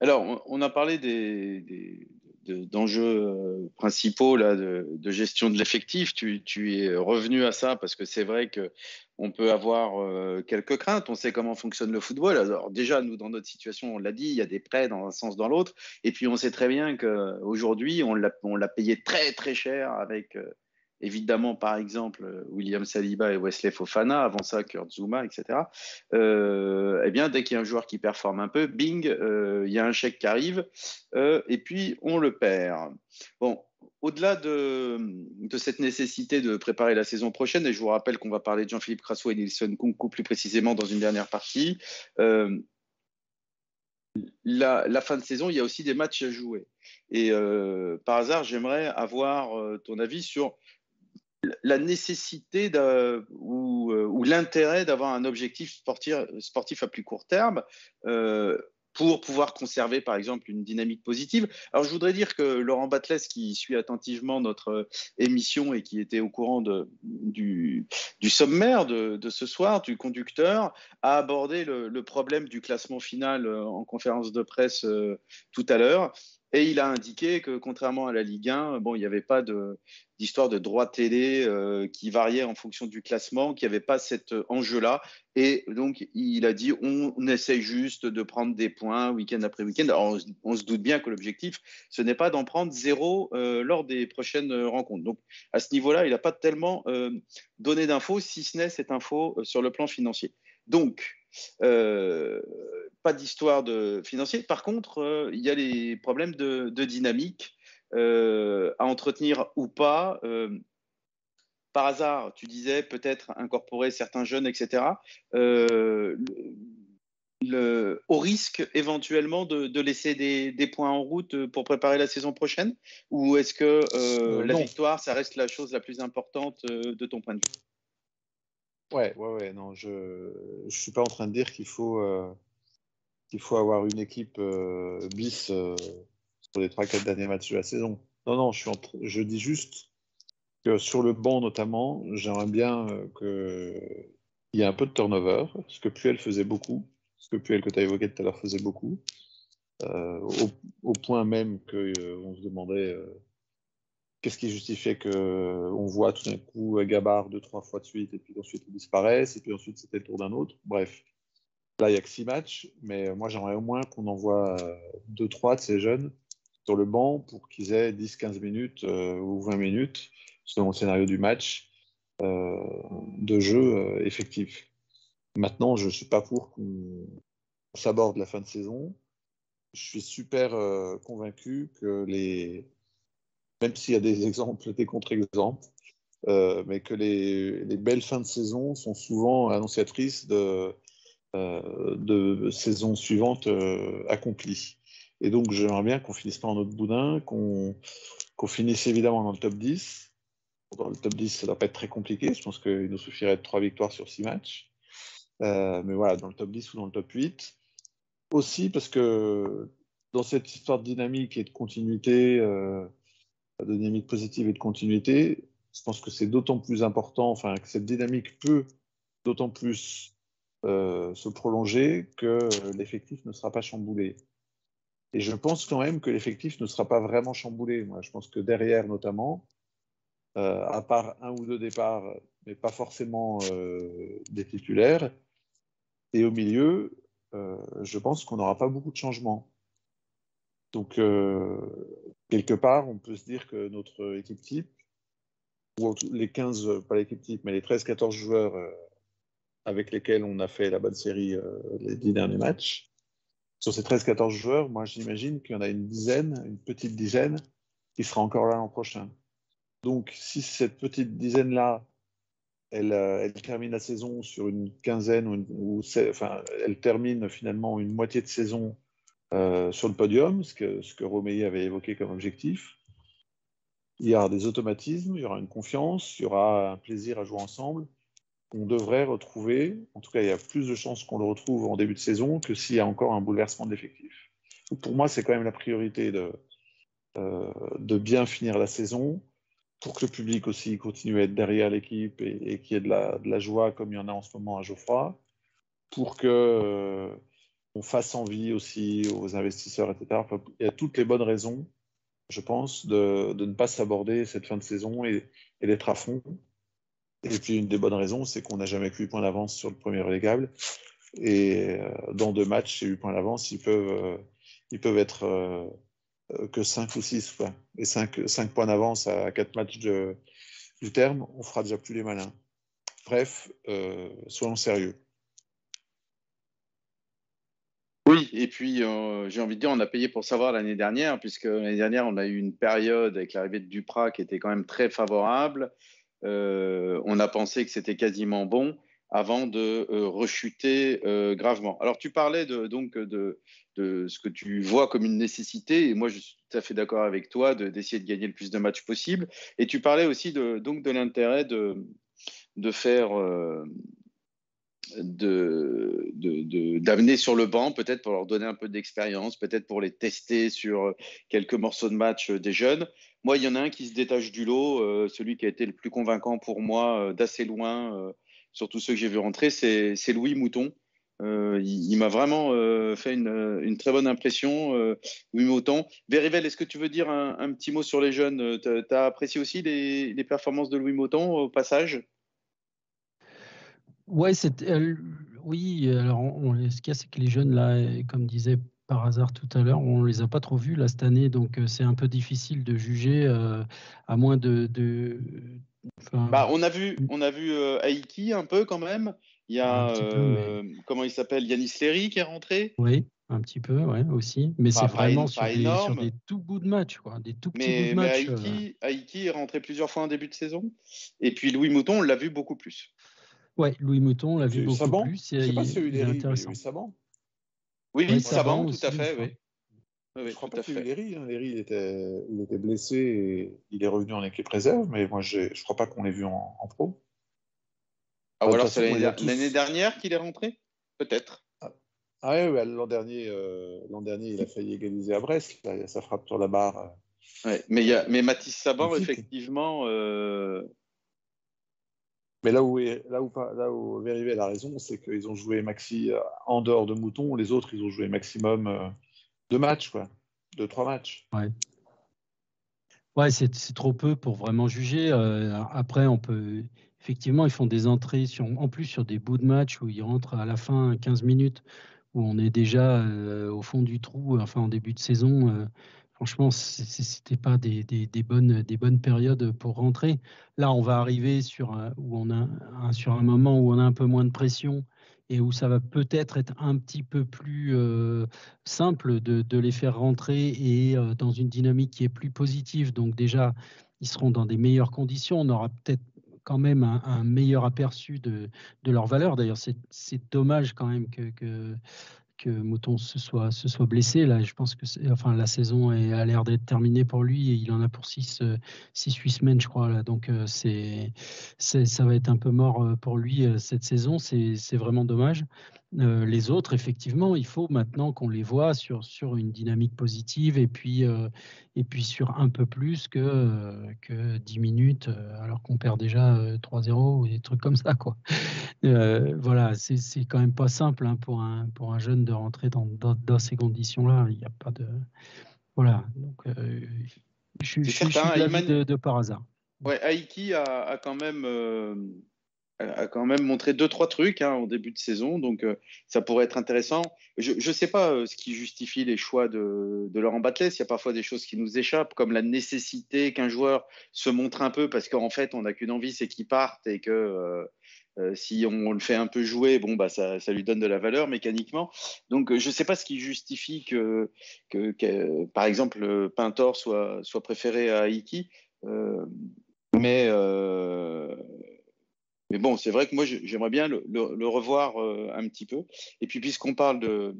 Alors, on a parlé des, d'enjeux euh, principaux là, de, gestion de l'effectif. Tu, es revenu à ça parce que c'est vrai qu'on peut avoir euh, quelques craintes. On sait comment fonctionne le football. Alors déjà, nous, dans notre situation, on l'a dit, il y a des prêts dans un sens, dans l'autre. Et puis, on sait très bien qu'aujourd'hui, on l'a payé très, très cher avec euh, évidemment, par exemple, euh, William Saliba et Wesley Fofana, avant ça, Kurt Zuma, etc. Euh, eh bien, dès qu'il y a un joueur qui performe un peu, bing, euh, il y a un chèque qui arrive, et puis on le perd. Bon, au-delà de, cette nécessité de préparer la saison prochaine, et je vous rappelle qu'on va parler de Jean-Philippe Crasso et Nilsson Kunku plus précisément dans une dernière partie, la, fin de saison, il y a aussi des matchs à jouer. Et par hasard, j'aimerais avoir ton avis sur la nécessité ou, euh, ou l'intérêt d'avoir un objectif sportif, à plus court terme pour pouvoir conserver, par exemple, une dynamique positive. Alors, je voudrais dire que Laurent Batles, qui suit attentivement notre euh, émission et qui était au courant de, du, sommaire de, de, ce soir, du conducteur, a abordé le, problème du classement final euh, en conférence de presse euh, tout à l'heure. Et il a indiqué que, contrairement à la Ligue 1, bon, il n'y avait pas d'histoire de, droit télé euh, qui variait en fonction du classement, qu'il n'y avait pas cet enjeu-là. Et donc, il a dit on, essaye juste de prendre des points week-end après week-end. On, on, se doute bien que l'objectif, ce n'est pas d'en prendre zéro euh, lors des prochaines rencontres. Donc, à ce niveau-là, il n'a pas tellement euh, donné d'infos, si ce n'est cette info sur le plan financier. Donc, euh, pas d'histoire de financier. Par contre, euh, il y a les problèmes de, dynamique euh, à entretenir ou pas. par hasard, tu disais peut-être incorporer certains jeunes, etc. Le, au risque éventuellement de, laisser des, des, points en route pour préparer la saison prochaine? Ou est-ce que la victoire, ça reste la chose la plus importante de ton point de vue? Ouais, ouais, ouais, non, je ne suis pas en train de dire qu'il faut, euh, qu'il faut avoir une équipe euh, bis euh, sur les 3-4 derniers matchs de la saison. Non, non, je, suis dis juste que sur le banc notamment, j'aimerais bien qu'il y ait un peu de turnover, ce que Puel faisait beaucoup, ce que Puel que tu as évoqué tout à l'heure faisait beaucoup, au, au, point même qu'on se demandait Qu'est-ce qui justifiait qu'on voit tout d'un coup Gabard deux, trois fois de suite, et puis ensuite il disparaisse, et puis ensuite c'était le tour d'un autre. Bref, là il n'y a que six matchs, mais moi j'aimerais au moins qu'on envoie euh, deux, trois de ces jeunes sur le banc pour qu'ils aient 10, 15 minutes euh, ou 20 minutes, selon le scénario du match, euh, de jeu effectif. Maintenant, je ne suis pas pour qu'on s'aborde la fin de saison. Je suis super convaincu que les même s'il y a des (laughs) exemples, des contre-exemples, euh, mais que les, belles fins de saison sont souvent annonciatrices de, euh, de saisons suivantes euh, accomplies. Et donc, j'aimerais bien qu'on finisse pas en autre boudin, qu'on finisse évidemment dans le top 10. Dans le top 10, ça ne doit pas être très compliqué. Je pense qu'il nous suffirait de trois victoires sur six matchs. mais voilà, dans le top 10 ou dans le top 8. Aussi parce que dans cette histoire de dynamique et de continuité, de dynamique positive et de continuité, je pense que c'est d'autant plus important, enfin que cette dynamique peut d'autant plus euh, se prolonger que l'effectif ne sera pas chamboulé. Et je pense quand même que l'effectif ne sera pas vraiment chamboulé. Moi, je pense que derrière, notamment, euh, à part un ou deux départs, mais pas forcément euh, des titulaires, et au milieu, je pense qu'on n'aura pas beaucoup de changements. Donc, quelque part, on peut se dire que notre équipe type, ou les 15, pas l'équipe type, mais les 13-14 joueurs euh, avec lesquels on a fait la bonne série euh, les 10 derniers matchs, sur ces 13-14 joueurs, moi j'imagine qu'il y en a une dizaine, une petite dizaine, qui sera encore là l'an prochain. Donc, si cette petite dizaine-là, elle, euh, termine la saison sur une quinzaine, ou, enfin, elle termine finalement une moitié de saison euh, sur le podium, ce que, ce avait évoqué comme objectif. Il y aura des automatismes, il y aura une confiance, il y aura un plaisir à jouer ensemble. On devrait retrouver, en tout cas, il y a plus de chances qu'on le retrouve en début de saison que s'il y a encore un bouleversement d'effectifs. Pour moi, c'est quand même la priorité de, euh, de bien finir la saison pour que le public aussi continue à être derrière l'équipe et, qu'il y ait de la, de joie comme il y en a en ce moment à Geoffroy, pour que euh, fasse envie aussi aux investisseurs, etc. il y a toutes les bonnes raisons, je pense, de, ne pas s'aborder cette fin de saison et, d'être à fond. Et puis une des bonnes raisons, c'est qu'on n'a jamais que 8 points d'avance sur le premier relégable. Et euh, dans deux matchs, ces 8 points d'avance, ils peuvent, euh, ils peuvent être euh, que 5 ou 6. Et 5, 5 points d'avance à 4 matchs du terme, on fera déjà plus les malins. Bref, soyons sérieux. Oui, et puis euh, j'ai envie de dire, on a payé pour savoir l'année dernière, puisque l'année dernière, on a eu une période avec l'arrivée de Duprat qui était quand même très favorable. Euh, on a pensé que c'était quasiment bon avant de euh, rechuter gravement. Alors tu parlais de, donc de, ce que tu vois comme une nécessité, et moi je suis tout à fait d'accord avec toi d'essayer de, gagner le plus de matchs possible. Et tu parlais aussi de, donc de l'intérêt de, de faire d'amener sur le banc, peut-être pour leur donner un peu d'expérience, peut-être pour les tester sur quelques morceaux de match des jeunes. Moi, il y en a un qui se détache du lot, celui qui a été le plus convaincant pour moi d'assez loin, sur tous ceux que j'ai vu rentrer, c'est Louis Mouton. Euh, il, m'a vraiment euh, fait une, très bonne impression, euh, Louis Mouton. Verivel, est-ce que tu veux dire un, petit mot sur les jeunes? Tu as, apprécié aussi les, performances de Louis Mouton au passage? Ouais, oui, alors ce qu'il y a, c'est que les jeunes, là, comme disait par hasard tout à l'heure, on ne les a pas trop vus là cette année, donc c'est un peu difficile de juger, à moins de. bah, on a vu, on a vu Aiki un peu quand même. Il y a, euh, comment il s'appelle, Yanis Léry qui est rentré. Oui, un petit peu, ouais, aussi. Mais c'est vraiment sur des, sur, des, tout bouts de match, quoi, des tout petits mais, bouts de match. Mais Aiki, euh. est rentré plusieurs fois en début de saison. Et puis Louis Mouton, on l'a vu beaucoup plus. Ouais, Louis Mouton, on l'a vu beaucoup Saban plus. Sais pas si il est intéressant. Saban. Oui, oui, Saban, tout à fait, oui. Oui, je crois pas qu'il y a eu Léry. Hein. Léry, il était, il était blessé et il est revenu en équipe réserve, mais moi, je ne crois pas qu'on l'ait vu en, en pro. Ah, ou alors c'est l'année dernière qu'il est rentré Peut-être. Ah, ah oui, l'an dernier, euh, l'an dernier, il a failli égaliser à Brest. Là, ça frappe sur la barre. Ouais, mais, il y a, mais Mathis Saban, effectivement. Euh, mais là où, là où, là où a raison, c'est qu'ils ont joué maxi euh, en dehors de Mouton. Les autres, ils ont joué maximum deux matchs, quoi. Deux, trois matchs. Ouais. Ouais, c'est trop peu pour vraiment juger. après, on peut effectivement, ils font des entrées sur, en plus sur des bouts de match où ils rentrent à la fin 15 minutes, où on est déjà euh, au fond du trou, enfin en début de saison. Euh, franchement, ce n'était pas des, bonnes, des bonnes périodes pour rentrer. Là, on va arriver sur un, où on a sur un moment où on a un peu moins de pression et où ça va peut-être être un petit peu plus euh, simple de, les faire rentrer et dans une dynamique qui est plus positive. Donc déjà, ils seront dans des meilleures conditions. On aura peut-être quand même un, meilleur aperçu de, de leur valeur. D'ailleurs, c'est dommage quand même que, que Mouton se soit, se soit blessé. Là, je pense que enfin, la saison a l'air d'être terminée pour lui et il en a pour 6 8 semaines, je crois. Là. Donc, euh, c'est ça va être un peu mort euh, pour lui euh, cette saison. C'est vraiment dommage. Euh, les autres, effectivement, il faut maintenant qu'on les voit sur, sur une dynamique positive et puis, euh, et puis sur un peu plus que, euh, que 10 minutes, alors qu'on perd déjà 3-0 ou des trucs comme ça. Quoi. voilà, c'est quand même pas simple hein, pour, un, pour un jeune de rentrer dans, dans, ces conditions-là. Il n'y a pas de. Voilà, donc je, suis de, de, par hasard. Ouais, Aiki a, a quand même a quand même montré deux trois trucs hein, en début de saison, donc euh, ça pourrait être intéressant. Je ne sais pas euh, ce qui justifie les choix de, de Laurent Batles. Il y a parfois des choses qui nous échappent, comme la nécessité qu'un joueur se montre un peu, parce qu'en fait on n'a qu'une envie, c'est qu'il parte et que euh, si on, le fait un peu jouer, bon bah ça, ça, lui donne de la valeur mécaniquement. Donc je ne sais pas ce qui justifie que, que, par exemple Pintor soit soit préféré à Iki, mais mais bon, c'est vrai que moi, j'aimerais bien le, revoir euh, un petit peu. Et puis, puisqu'on parle de,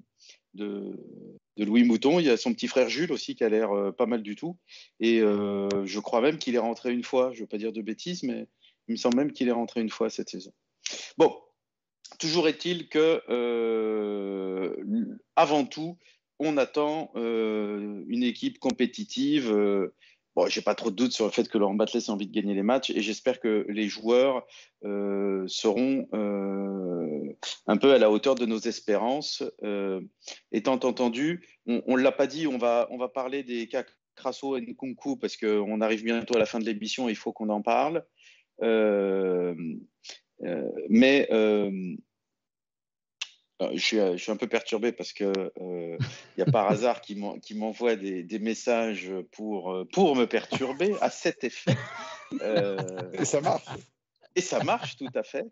Louis Mouton, il y a son petit frère Jules aussi qui a l'air euh, pas mal du tout. Et euh, je crois même qu'il est rentré une fois. Je ne veux pas dire de bêtises, mais il me semble même qu'il est rentré une fois cette saison. Bon, toujours est-il que, avant tout, on attend une équipe compétitive J'ai pas trop de doutes sur le fait que Laurent Batles a envie de gagner les matchs et j'espère que les joueurs euh, seront euh, un peu à la hauteur de nos espérances. Euh, étant entendu, on, ne l'a pas dit, on va, on va parler des cas Crasso et Nkunku parce qu'on arrive bientôt à la fin de l'émission, il faut qu'on en parle. mais je suis, euh, je suis, un peu perturbé parce que il euh, y a par (laughs) hasard qui m'envoie des, des, messages pour, pour me perturber à cet effet. et ça marche. Et ça marche tout à fait,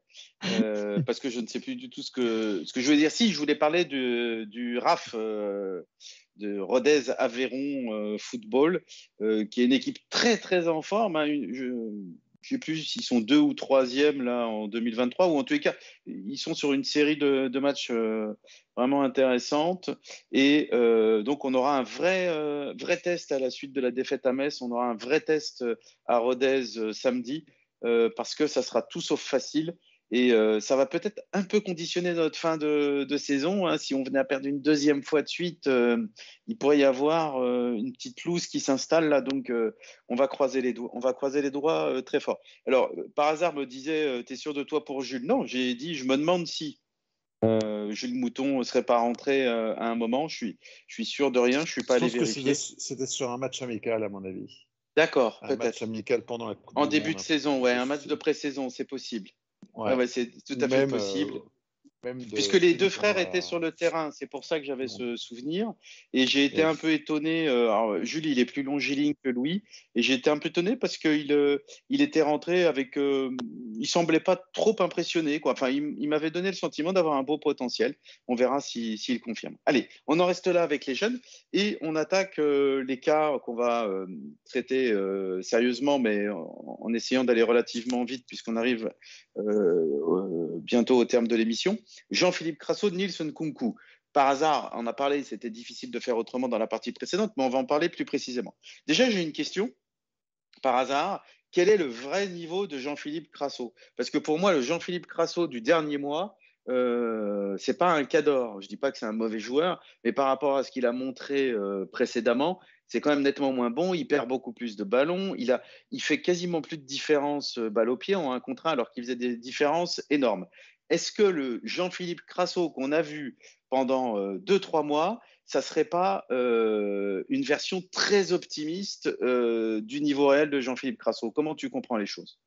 parce que je ne sais plus du tout ce que, ce que je voulais dire. Si, je voulais parler du, du RAF de Rodez Aveyron Football, qui est une équipe très très en forme. Hein, je, je sais plus s'ils sont deux ou troisième là en 2023 ou en tous les cas ils sont sur une série de, matchs euh, vraiment intéressantes et euh, donc on aura un vrai euh, vrai test à la suite de la défaite à Metz. On aura un vrai test à Rodez samedi parce que ça sera tout sauf facile Et euh, ça va peut-être un peu conditionner notre fin de, saison. Hein. Si on venait à perdre une deuxième fois de suite, euh, il pourrait y avoir euh, une petite loose qui s'installe là. Donc, on va croiser les doigts, on va croiser les doigts très fort. Alors, par hasard, me disait, tu es sûr de toi pour Jules? Non, j'ai dit, je me demande si Jules Mouton ne serait pas rentré à un moment. Je suis, je suis sûr de rien. Je suis pas allé vérifier. C'était sur un match amical, à mon avis. D'accord, peut-être. Un match amical pendant la Coupe En début de saison, ouais, un match de pré-saison, c'est possible. Ouais. c'est tout à fait possible. Euh, Puisque les deux frères étaient sur le terrain, c'est pour ça que j'avais ce souvenir. Et j'ai été un peu étonné. Euh, alors, Julie, il est plus longiligne que Louis. Et j'ai été un peu étonné parce qu'il euh, il était rentré avec. Euh, il semblait pas trop impressionné. Quoi. Enfin, il, m'avait donné le sentiment d'avoir un beau potentiel. On verra s'il si, confirme. Allez, on en reste là avec les jeunes. Et on attaque les cas qu'on va traiter sérieusement, mais en, en essayant d'aller relativement vite, puisqu'on arrive bientôt au terme de l'émission. Jean-Philippe Crasso, Nilsson Kunku. Par hasard, on a parlé, c'était difficile de faire autrement dans la partie précédente, mais on va en parler plus précisément. Déjà, j'ai une question. Par hasard, quel est le vrai niveau de Jean-Philippe Crasso? Parce que pour moi, le Jean-Philippe Crasso du dernier mois, euh, c'est pas un cador. Je dis pas que c'est un mauvais joueur, mais par rapport à ce qu'il a montré euh, précédemment, c'est quand même nettement moins bon. Il perd beaucoup plus de ballons. Il, a, il fait quasiment plus de différence euh, balle au pied en un contre alors qu'il faisait des différences énormes est-ce que le Jean-Philippe Crasso qu'on a vu pendant euh, deux, trois mois, ça ne serait pas euh, une version très optimiste euh, du niveau réel de Jean-Philippe Crasso? Comment tu comprends les choses?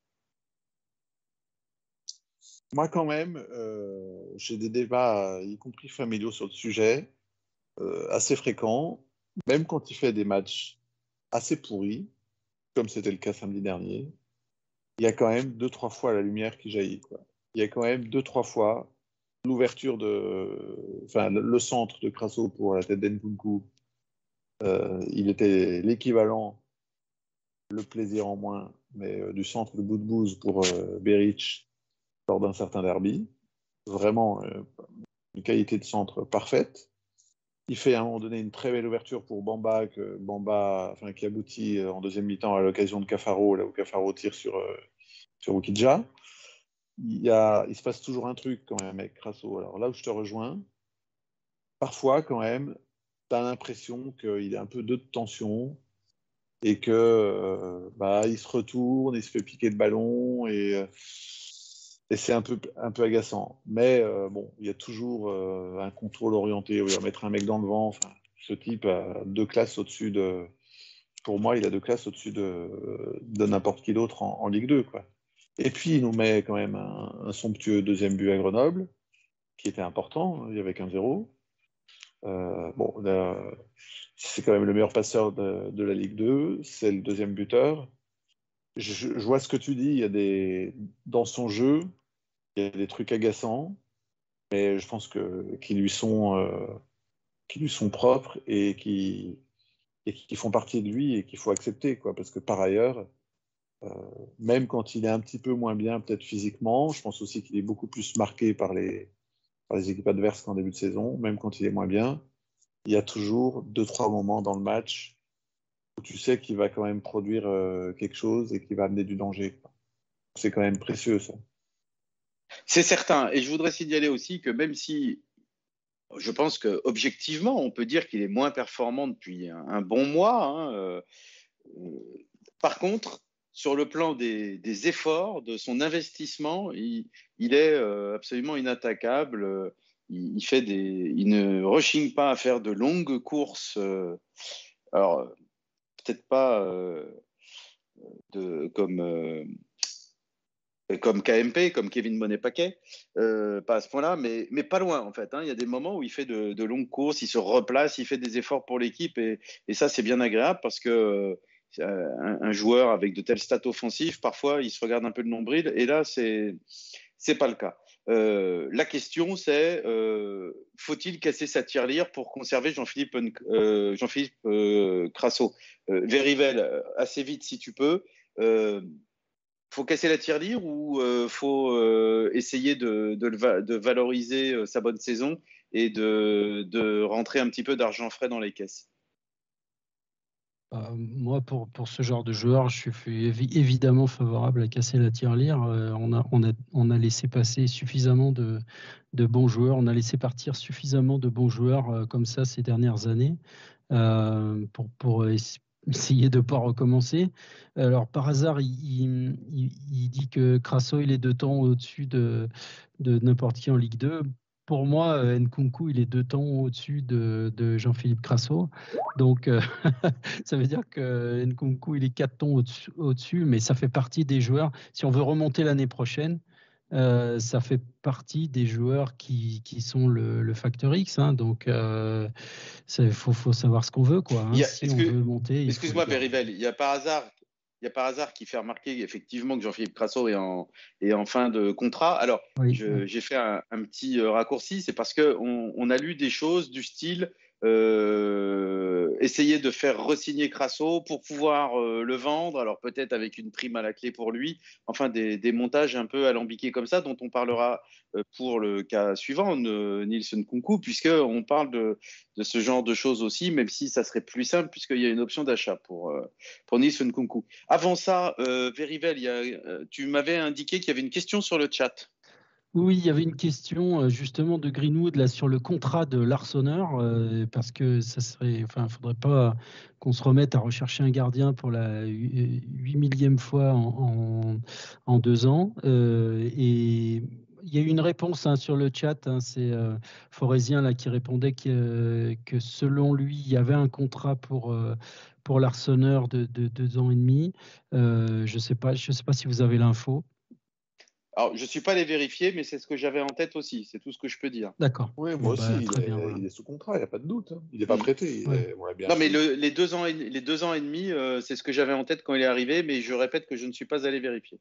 Moi, quand même, j'ai des débats, y compris familiaux, sur le sujet, assez fréquents, même quand il fait des matchs assez pourris, comme c'était le cas samedi dernier, il y a quand même deux, trois fois la lumière qui jaillit. Il y a quand même deux, trois fois l'ouverture de. Enfin, le centre de Crasso pour la tête d'Enkunku, euh, il était l'équivalent, le plaisir en moins, mais euh, du centre de Boudbouz pour euh, Beric lors d'un certain derby. Vraiment euh, une qualité de centre parfaite. Il fait à un moment donné une très belle ouverture pour Bamba, qui aboutit en deuxième mi-temps à l'occasion de Cafaro, où Cafaro tire sur, sur Ukidja il, se passe toujours un truc quand même avec Crasso. Alors là où je te rejoins, parfois quand même, tu as l'impression qu'il est un peu de tension et que euh, bah, il se retourne, il se fait piquer de ballon et, euh, c'est un peu, un peu agaçant. Mais euh, bon, il y a toujours un contrôle orienté, il va mettre un mec dans le vent. Ce type a deux classes au-dessus de. Pour moi, il a deux classes au-dessus de, n'importe qui d'autre en, Ligue 2. Quoi. Et puis, il nous met quand même un, somptueux deuxième but à Grenoble, qui était important, il y avait qu'un 0. Euh, bon, c'est quand même le meilleur passeur de, la Ligue 2, c'est le deuxième buteur. Je, vois ce que tu dis, il y a des, dans son jeu, il y a des trucs agaçants, mais je pense que, qui, lui sont, euh, qui lui sont propres et qui, et qui font partie de lui et qu'il faut accepter, quoi, parce que par ailleurs, même quand il est un petit peu moins bien, peut-être physiquement, je pense aussi qu'il est beaucoup plus marqué par les, par les équipes adverses qu'en début de saison, même quand il est moins bien. Il y a toujours deux, trois moments dans le match où tu sais qu'il va quand même produire euh, quelque chose et qu'il va amener du danger. C'est quand même précieux, ça. C'est certain. Et je voudrais signaler aussi que même si je pense qu'objectivement, on peut dire qu'il est moins performant depuis un, bon mois, hein, euh, par contre, sur le plan des, efforts, de son investissement, il, est euh, absolument inattaquable. Il, ne rechigne pas à faire de longues courses. Euh, alors, peut-être pas euh, comme, comme KMP, comme Kevin Monet-Paquet, pas à ce point-là, mais, mais pas loin en fait. Hein. Il y a des moments où il fait de, longues courses, il se replace, il fait des efforts pour l'équipe et, ça c'est bien agréable parce que un, joueur avec de tels stats offensifs, parfois, il se regarde un peu le nombril, et là, c'est n'est pas le cas. Euh, la question, c'est euh, faut-il casser sa tirelire pour conserver Jean-Philippe euh, Jean-Philippe Crasso? Verivel, assez vite si tu peux. faut casser la tirelire ou faut essayer de, de, valoriser sa bonne saison et de, de rentrer un petit peu d'argent frais dans les caisses? Bah, moi, pour, pour ce genre de joueur, je suis évidemment favorable à casser la tirelire. Euh, on, a, on, a, on a laissé passer suffisamment de, de bons joueurs, on a laissé partir suffisamment de bons joueurs euh, comme ça ces dernières années euh, pour, pour essayer de ne pas recommencer. Alors, par hasard, il, il, dit que Crasso, il est deux temps au-dessus de, de n'importe qui en Ligue 2 pour moi, euh, Nkunku, il est deux temps au-dessus de, Jean-Philippe Crasso. Donc, euh, (laughs) ça veut dire que Nkunku, il est quatre tons au-dessus, mais ça fait partie des joueurs. Si on veut remonter l'année prochaine, euh, ça fait partie des joueurs qui, sont le, facteur X. Hein. donc, il faut, savoir ce qu'on veut. Quoi, hein. si on veut monter. Excuse-moi, Berivel, il y a par hasard il y a par hasard qui fait remarquer effectivement que Jean-Philippe Crasso est en, est en fin de contrat. Alors, j'ai fait un, petit euh, raccourci, c'est parce qu'on on a lu des choses du style euh, essayer de faire resigner Crasso pour pouvoir euh, le vendre, alors peut-être avec une prime à la clé pour lui, enfin des, montages un peu alambiqués comme ça, dont on parlera euh, pour le cas suivant, Nielsen Kunku, puisqu'on parle de, ce genre de choses aussi, même si ça serait plus simple, puisqu'il y a une option d'achat pour, pour Nielsen Kunku. Avant ça, Verivel, tu m'avais indiqué qu'il y avait une question sur le chat. Oui, il y avait une question euh, justement de Greenwood là sur le contrat de l'Arseneur, euh, parce que ça serait, enfin, faudrait pas qu'on se remette à rechercher un gardien pour la huit millième fois en, deux ans. Euh, et il y a eu une réponse hein, sur le chat, hein, c'est Forésien là qui répondait que, selon lui, il y avait un contrat pour pour de, de, deux ans et demi. je sais pas, je sais pas si vous avez l'info. Alors, je ne suis pas allé vérifier, mais c'est ce que j'avais en tête aussi. C'est tout ce que je peux dire. D'accord. Oui, moi bah, aussi. il, est, sous contrat, il n'y a pas de doute. Hein. Il n'est pas prêté. non, mais les, deux ans et, les deux ans et demi, euh, c'est ce que j'avais en tête quand il est arrivé, mais je répète que je ne suis pas allé vérifier.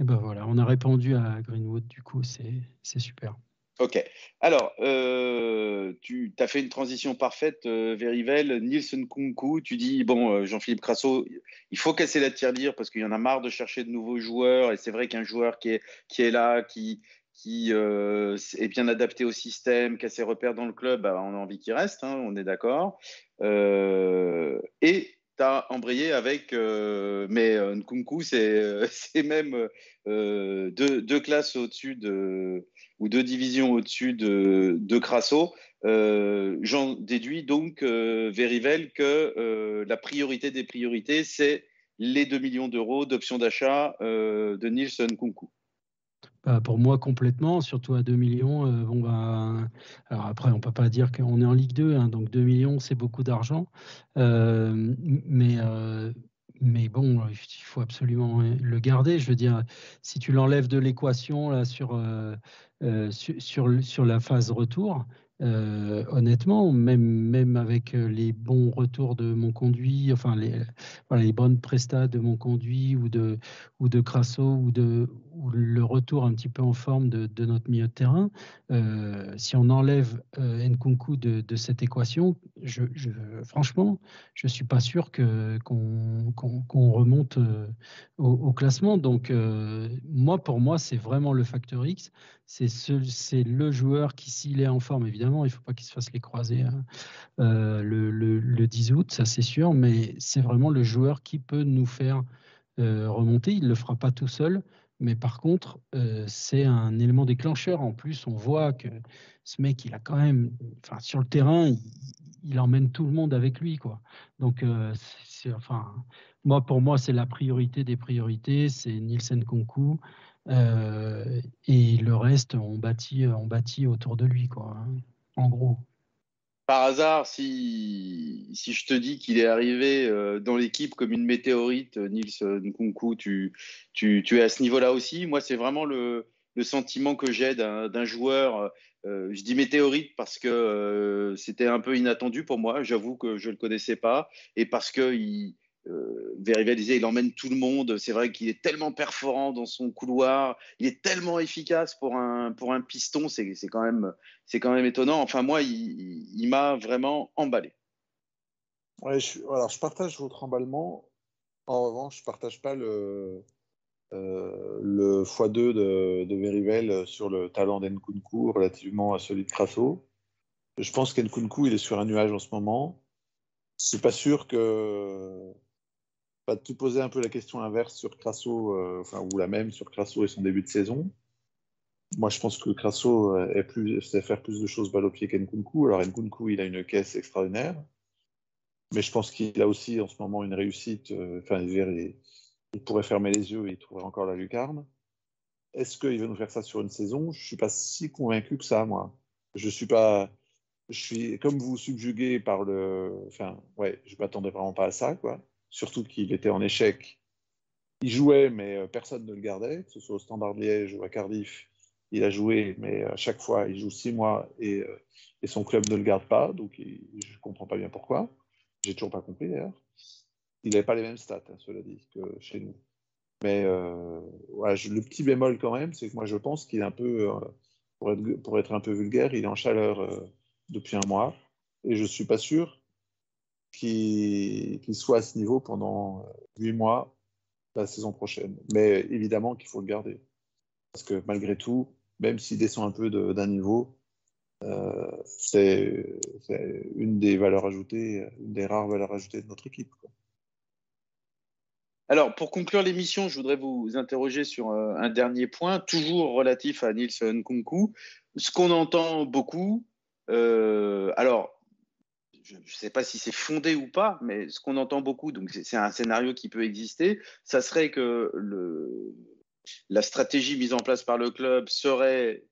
Et ben voilà, on a répondu à Greenwood, du coup, c'est super. Ok. Alors, euh, tu as fait une transition parfaite, euh, Verivel. Nielsen Kunku, tu dis, bon, euh, Jean-Philippe Crasso, il faut casser la tirelire parce qu'il y en a marre de chercher de nouveaux joueurs. Et c'est vrai qu'un joueur qui est, qui est là, qui, qui est bien adapté au système, qui a ses repères dans le club, bah, on a envie qu'il reste, hein, on est d'accord. et tu as embrayé avec, mais Nkunku, c'est (laughs) même deux, classes au-dessus de ou deux divisions au-dessus de, de Crasso. Euh, j'en déduis donc, euh, Verivel, que euh, la priorité des priorités, c'est les 2 millions d'euros d'options d'achat de Nielsen Kunku. Bah, pour moi, complètement, surtout à 2 millions. bon, bah, alors après, on ne peut pas dire qu'on est en Ligue 2, hein, donc 2 millions, c'est beaucoup d'argent. mais mais bon, il faut absolument le garder. Je veux dire, si tu l'enlèves de l'équation sur, euh, sur, sur, la phase retour, euh, honnêtement, même, même avec euh, les bons retours de mon conduit, enfin les, voilà, les bonnes prestats de mon conduit ou de, ou de Crasso ou, de, ou le retour un petit peu en forme de, notre milieu de terrain, euh, si on enlève euh, Nkunku de, cette équation, franchement, je ne suis pas sûr qu'on remonte au, au, classement. Donc, moi, pour moi, c'est vraiment le facteur X. C'est le joueur qui, s'il est en forme, évidemment, il ne faut pas qu'il se fasse les croiser hein. euh, le, 10 août, ça c'est sûr, mais c'est vraiment le joueur qui peut nous faire euh, remonter. Il ne le fera pas tout seul, mais par contre, euh, c'est un élément déclencheur. En plus, on voit que ce mec, il a quand même, sur le terrain, il, emmène tout le monde avec lui, quoi. Donc, c'est, enfin, moi, pour moi, c'est la priorité des priorités. C'est Nielsen Konku. et le reste, on bâtit, on autour de lui. Hein en gros. Par hasard, si, si je te dis qu'il est arrivé euh, dans l'équipe comme une météorite, euh, Nils Nkunku, tu, tu, tu es à ce niveau-là aussi. Moi, c'est vraiment le, le, sentiment que j'ai d'un joueur. Euh, je dis météorite parce que c'était un peu inattendu pour moi. J'avoue que je ne le connaissais pas. Et parce qu'il euh, il emmène tout le monde. C'est vrai qu'il est tellement perforant dans son couloir. Il est tellement efficace pour un, pour un piston. C'est quand, même, quand même étonnant. Enfin, moi, il, m'a vraiment emballé. Je, alors, je partage votre emballement. En revanche, je ne partage pas le, euh, le x2 de, de Verivel sur le talent d'Enkunku relativement à celui de Crasso. Je pense qu'Enkunku, il est sur un nuage en ce moment. suis pas sûr que. Pas tu poser un peu la question inverse sur Crasso, euh, enfin, ou la même sur Crasso et son début de saison. Moi, je pense que Crasso est plus, sait faire plus de choses balle au pied qu'Enkunku. Alors, Nkunku, il a une caisse extraordinaire. Mais je pense qu'il a aussi en ce moment une réussite. Euh, enfin, il, pourrait fermer les yeux et il trouverait encore la lucarne. Est-ce qu'il va nous faire ça sur une saison? Je ne suis pas si convaincu que ça, moi. Je suis pas. Je suis comme vous subjugué par le. Enfin, ouais, je m'attendais vraiment pas à ça, quoi. Surtout qu'il était en échec. Il jouait, mais euh, personne ne le gardait, que ce soit au Standard Liège ou à Cardiff. Il a joué, mais à chaque fois, il joue six mois et, euh, son club ne le garde pas, donc je ne comprends pas bien pourquoi. J'ai toujours pas compris d'ailleurs. Il n'avait pas les mêmes stats, hein, cela dit, que chez nous. Mais euh, le petit bémol quand même, c'est que moi je pense qu'il est un peu, euh, pour, être, un peu vulgaire, il est en chaleur euh, depuis un mois. Et je ne suis pas sûr qu'il soit à ce niveau pendant huit mois la saison prochaine. Mais évidemment qu'il faut le garder. Parce que malgré tout, même s'il descend un peu d'un niveau, euh, c'est une des valeurs ajoutées, une des rares valeurs ajoutées de notre équipe. Alors, pour conclure l'émission, je voudrais vous interroger sur euh, un dernier point, toujours relatif à Nils Nkunku. Ce qu'on entend beaucoup, euh, alors, je ne sais pas si c'est fondé ou pas, mais ce qu'on entend beaucoup, donc c'est un scénario qui peut exister, ça serait que la stratégie mise en place par le club serait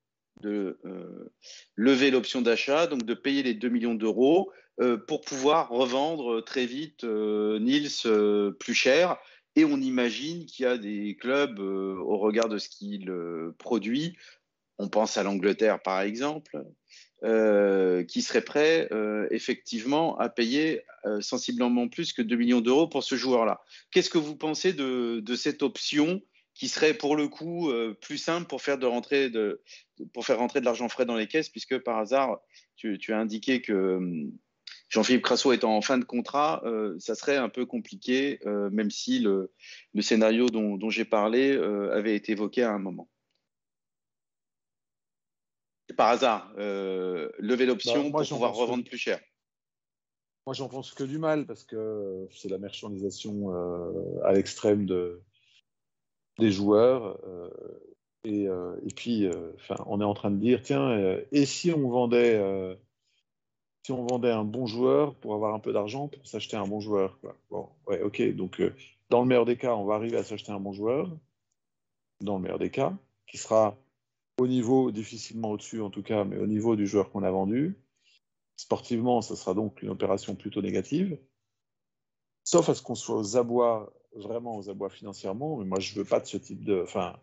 de euh, lever l'option d'achat, donc de payer les 2 millions d'euros euh, pour pouvoir revendre très vite euh, Nils plus cher. Et on imagine qu'il y a des clubs, au regard de ce qu'il produit, on pense à l'Angleterre par exemple, qui seraient prêts effectivement à payer sensiblement plus que 2 millions d'euros pour ce joueur-là. Qu'est-ce que vous pensez de, cette option qui serait pour le coup euh, plus simple pour faire, de rentrer de, pour faire rentrer de l'argent frais dans les caisses, puisque par hasard, tu, as indiqué que hum, Jean-Philippe Crasso étant en fin de contrat, euh, ça serait un peu compliqué, euh, même si le, scénario dont j'ai parlé avait été évoqué à un moment. Par hasard, lever l'option bah, pour pouvoir revendre plus cher. Moi, j'en pense que du mal parce que c'est la marchandisation à l'extrême de, des joueurs. Euh, et, euh, et, puis, euh, on est en train de dire, tiens, et si on vendait si on vendait un bon joueur pour avoir un peu d'argent pour s'acheter un bon joueur. Quoi. Bon, ouais, ok. Donc, dans le meilleur des cas, on va arriver à s'acheter un bon joueur, dans le meilleur des cas, qui sera au niveau, difficilement au-dessus en tout cas, mais au niveau du joueur qu'on a vendu. Sportivement, ce sera donc une opération plutôt négative. Sauf à ce qu'on soit aux abois vraiment aux abois financièrement, mais moi je veux pas de ce type de. Enfin,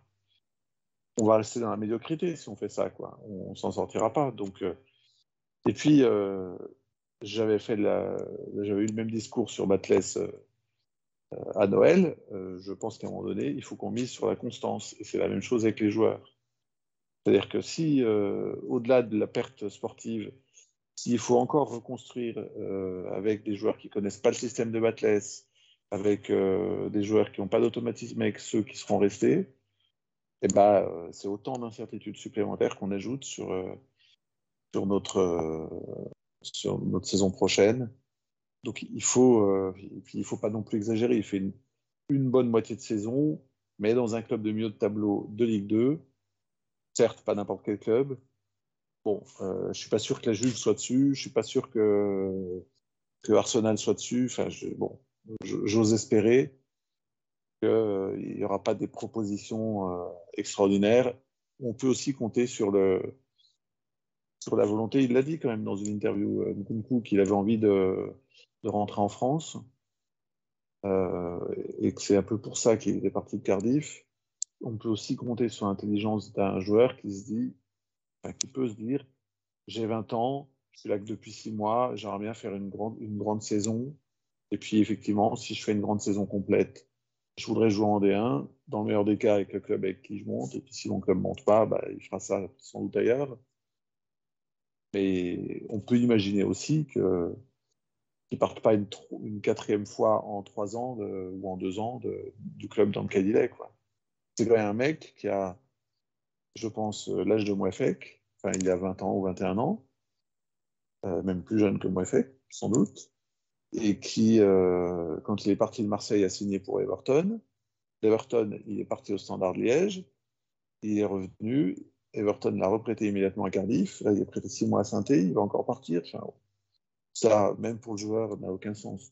on va rester dans la médiocrité si on fait ça, quoi. On, ne s'en sortira pas. Donc, euh, et puis euh, j'avais fait la... j'avais eu le même discours sur Batless euh, à Noël. je pense qu'à un moment donné, il faut qu'on mise sur la constance, et c'est la même chose avec les joueurs. C'est-à-dire que si, au-delà de la perte sportive, s'il faut encore reconstruire avec des joueurs qui connaissent pas le système de Batless, avec euh, des joueurs qui n'ont pas d'automatisme avec ceux qui seront restés, et eh ben, euh, c'est autant d'incertitudes supplémentaires qu'on ajoute sur, euh, sur, notre, sur notre saison prochaine. Donc il faut, il faut pas non plus exagérer. Il fait une, une, bonne moitié de saison, mais dans un club de milieu de tableau de Ligue 2. Certes, pas n'importe quel club. Bon, je suis pas sûr que la Juve soit dessus. Je suis pas sûr que, Arsenal soit dessus. Enfin, bon, j'ose espérer qu'il n'y aura pas des propositions euh, extraordinaires. On peut aussi compter sur, la volonté, il l'a dit quand même dans une interview, euh, qu'il avait envie de, de, rentrer en France euh, et que c'est un peu pour ça qu'il est parti de Cardiff. On peut aussi compter sur l'intelligence d'un joueur qui se dit, qui peut se dire, j'ai 20 ans, je suis là que depuis 6 mois, j'aimerais bien faire une grande, saison, et puis, effectivement, si je fais une grande saison complète, je voudrais jouer en D1, dans le meilleur des cas avec le club avec qui je monte. Et puis, si mon club ne monte pas, bah, il fera ça sans doute ailleurs. Mais on peut imaginer aussi qu'il ne parte pas une, quatrième fois en trois ans ou en deux ans du club dans lequel il est. C'est quand même un mec qui a, je pense, l'âge de Mouefek. Enfin, il a 20 ans ou 21 ans, euh, même plus jeune que Mouefek, sans doute et qui, euh, quand il est parti de Marseille, a signé pour Everton. Everton, il est parti au Standard Liège. Il est revenu. Everton l'a reprêté immédiatement à Cardiff. Là, il est prêté six mois à saint Il va encore partir. ça, même pour le joueur, n'a aucun sens.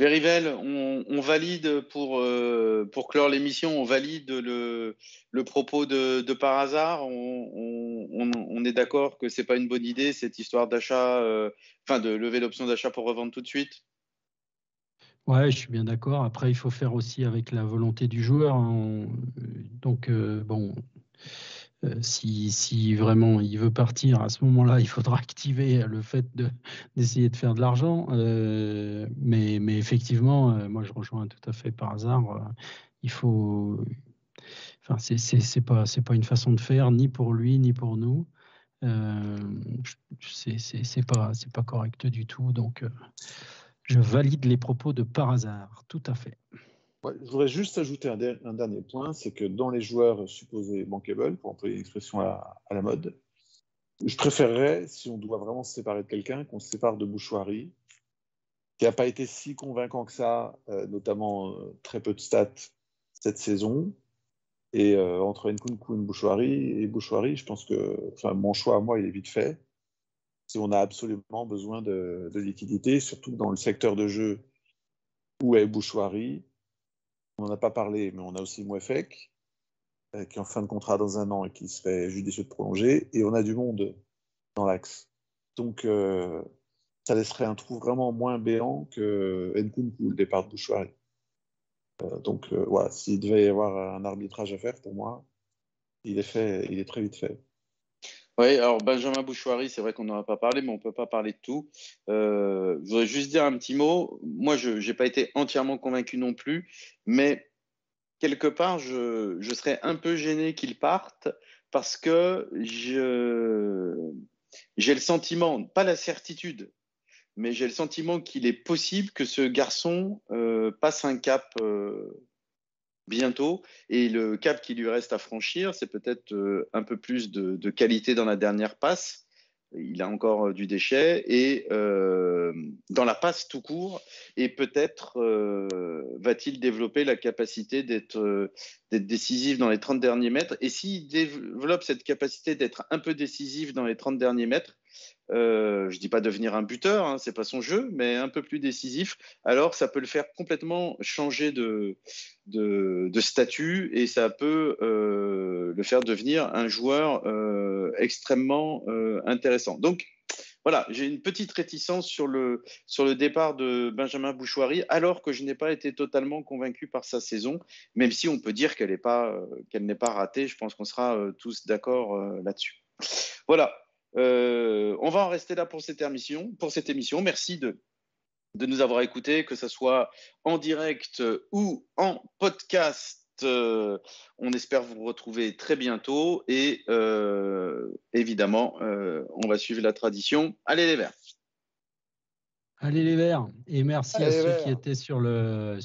Verivel, on, valide pour, euh, pour clore l'émission, on valide le, propos de, par hasard. On, est d'accord que c'est pas une bonne idée cette histoire d'achat, euh, enfin de lever l'option d'achat pour revendre tout de suite? Ouais, je suis bien d'accord. Après, il faut faire aussi avec la volonté du joueur. Hein. Donc, euh, bon, euh, si, vraiment il veut partir, à ce moment-là, il faudra (laughs) activer le fait d'essayer de, faire de l'argent. Euh, mais, effectivement, moi, je rejoins tout à fait par hasard. il faut. Enfin, c'est pas, pas une façon de faire, ni pour lui, ni pour nous. c'est pas, pas correct du tout. Donc. Je valide les propos de par hasard, tout à fait. Je voudrais juste ajouter un, dernier point, c'est que dans les joueurs supposés bankable, pour employer une expression à, la mode, je préférerais, si on doit vraiment se séparer de quelqu'un, qu'on se sépare de Bouchoirie, qui n'a pas été si convaincant que ça, euh, notamment euh, très peu de stats cette saison. Et euh, entre Nkunku et Bouchoirie, je pense que mon choix à moi, il est vite fait si on a absolument besoin de, liquidité, surtout dans le secteur de jeu où est Bouchoirie. On n'en a pas parlé, mais on a aussi Mouefek, euh, qui est en fin de contrat dans un an et qui serait judicieux de prolonger. Et on a du monde dans l'axe. Donc, euh, ça laisserait un trou vraiment moins béant que Nkunku, le départ de Bouchoirie. Euh, donc, voilà, s'il devait y avoir un arbitrage à faire, pour moi, il est fait, il est très vite fait. Oui, alors Benjamin Bouchoirie, c'est vrai qu'on n'en a pas parlé, mais on ne peut pas parler de tout. Euh, je voudrais juste dire un petit mot. Moi, je n'ai pas été entièrement convaincu non plus, mais quelque part, je, serais un peu gêné qu'il parte parce que j'ai le sentiment, pas la certitude, mais j'ai le sentiment qu'il est possible que ce garçon euh, passe un cap euh, bientôt. Et le cap qui lui reste à franchir, c'est peut-être euh, un peu plus de, qualité dans la dernière passe. Il a encore euh, du déchet et euh, dans la passe tout court. Et peut-être va-t-il développer la capacité d'être décisif dans les 30 derniers mètres. Et s'il développe cette capacité d'être un peu décisif dans les 30 derniers mètres, euh, je ne dis pas devenir un buteur, hein, c'est pas son jeu, mais un peu plus décisif, alors ça peut le faire complètement changer de, statut et ça peut euh, le faire devenir un joueur euh, extrêmement intéressant. Donc voilà, j'ai une petite réticence sur le, départ de Benjamin Bouchoirie, alors que je n'ai pas été totalement convaincu par sa saison, même si on peut dire qu'elle n'est pas, pas ratée. Je pense qu'on sera tous d'accord là-dessus. Voilà, euh, on va en rester là pour cette émission. Pour cette émission. Merci de, de nous avoir écoutés, que ce soit en direct ou en podcast. Euh, on espère vous retrouver très bientôt et euh, évidemment, on va suivre la tradition. Allez les Verts Allez les Verts Et merci à ceux qui étaient sur le,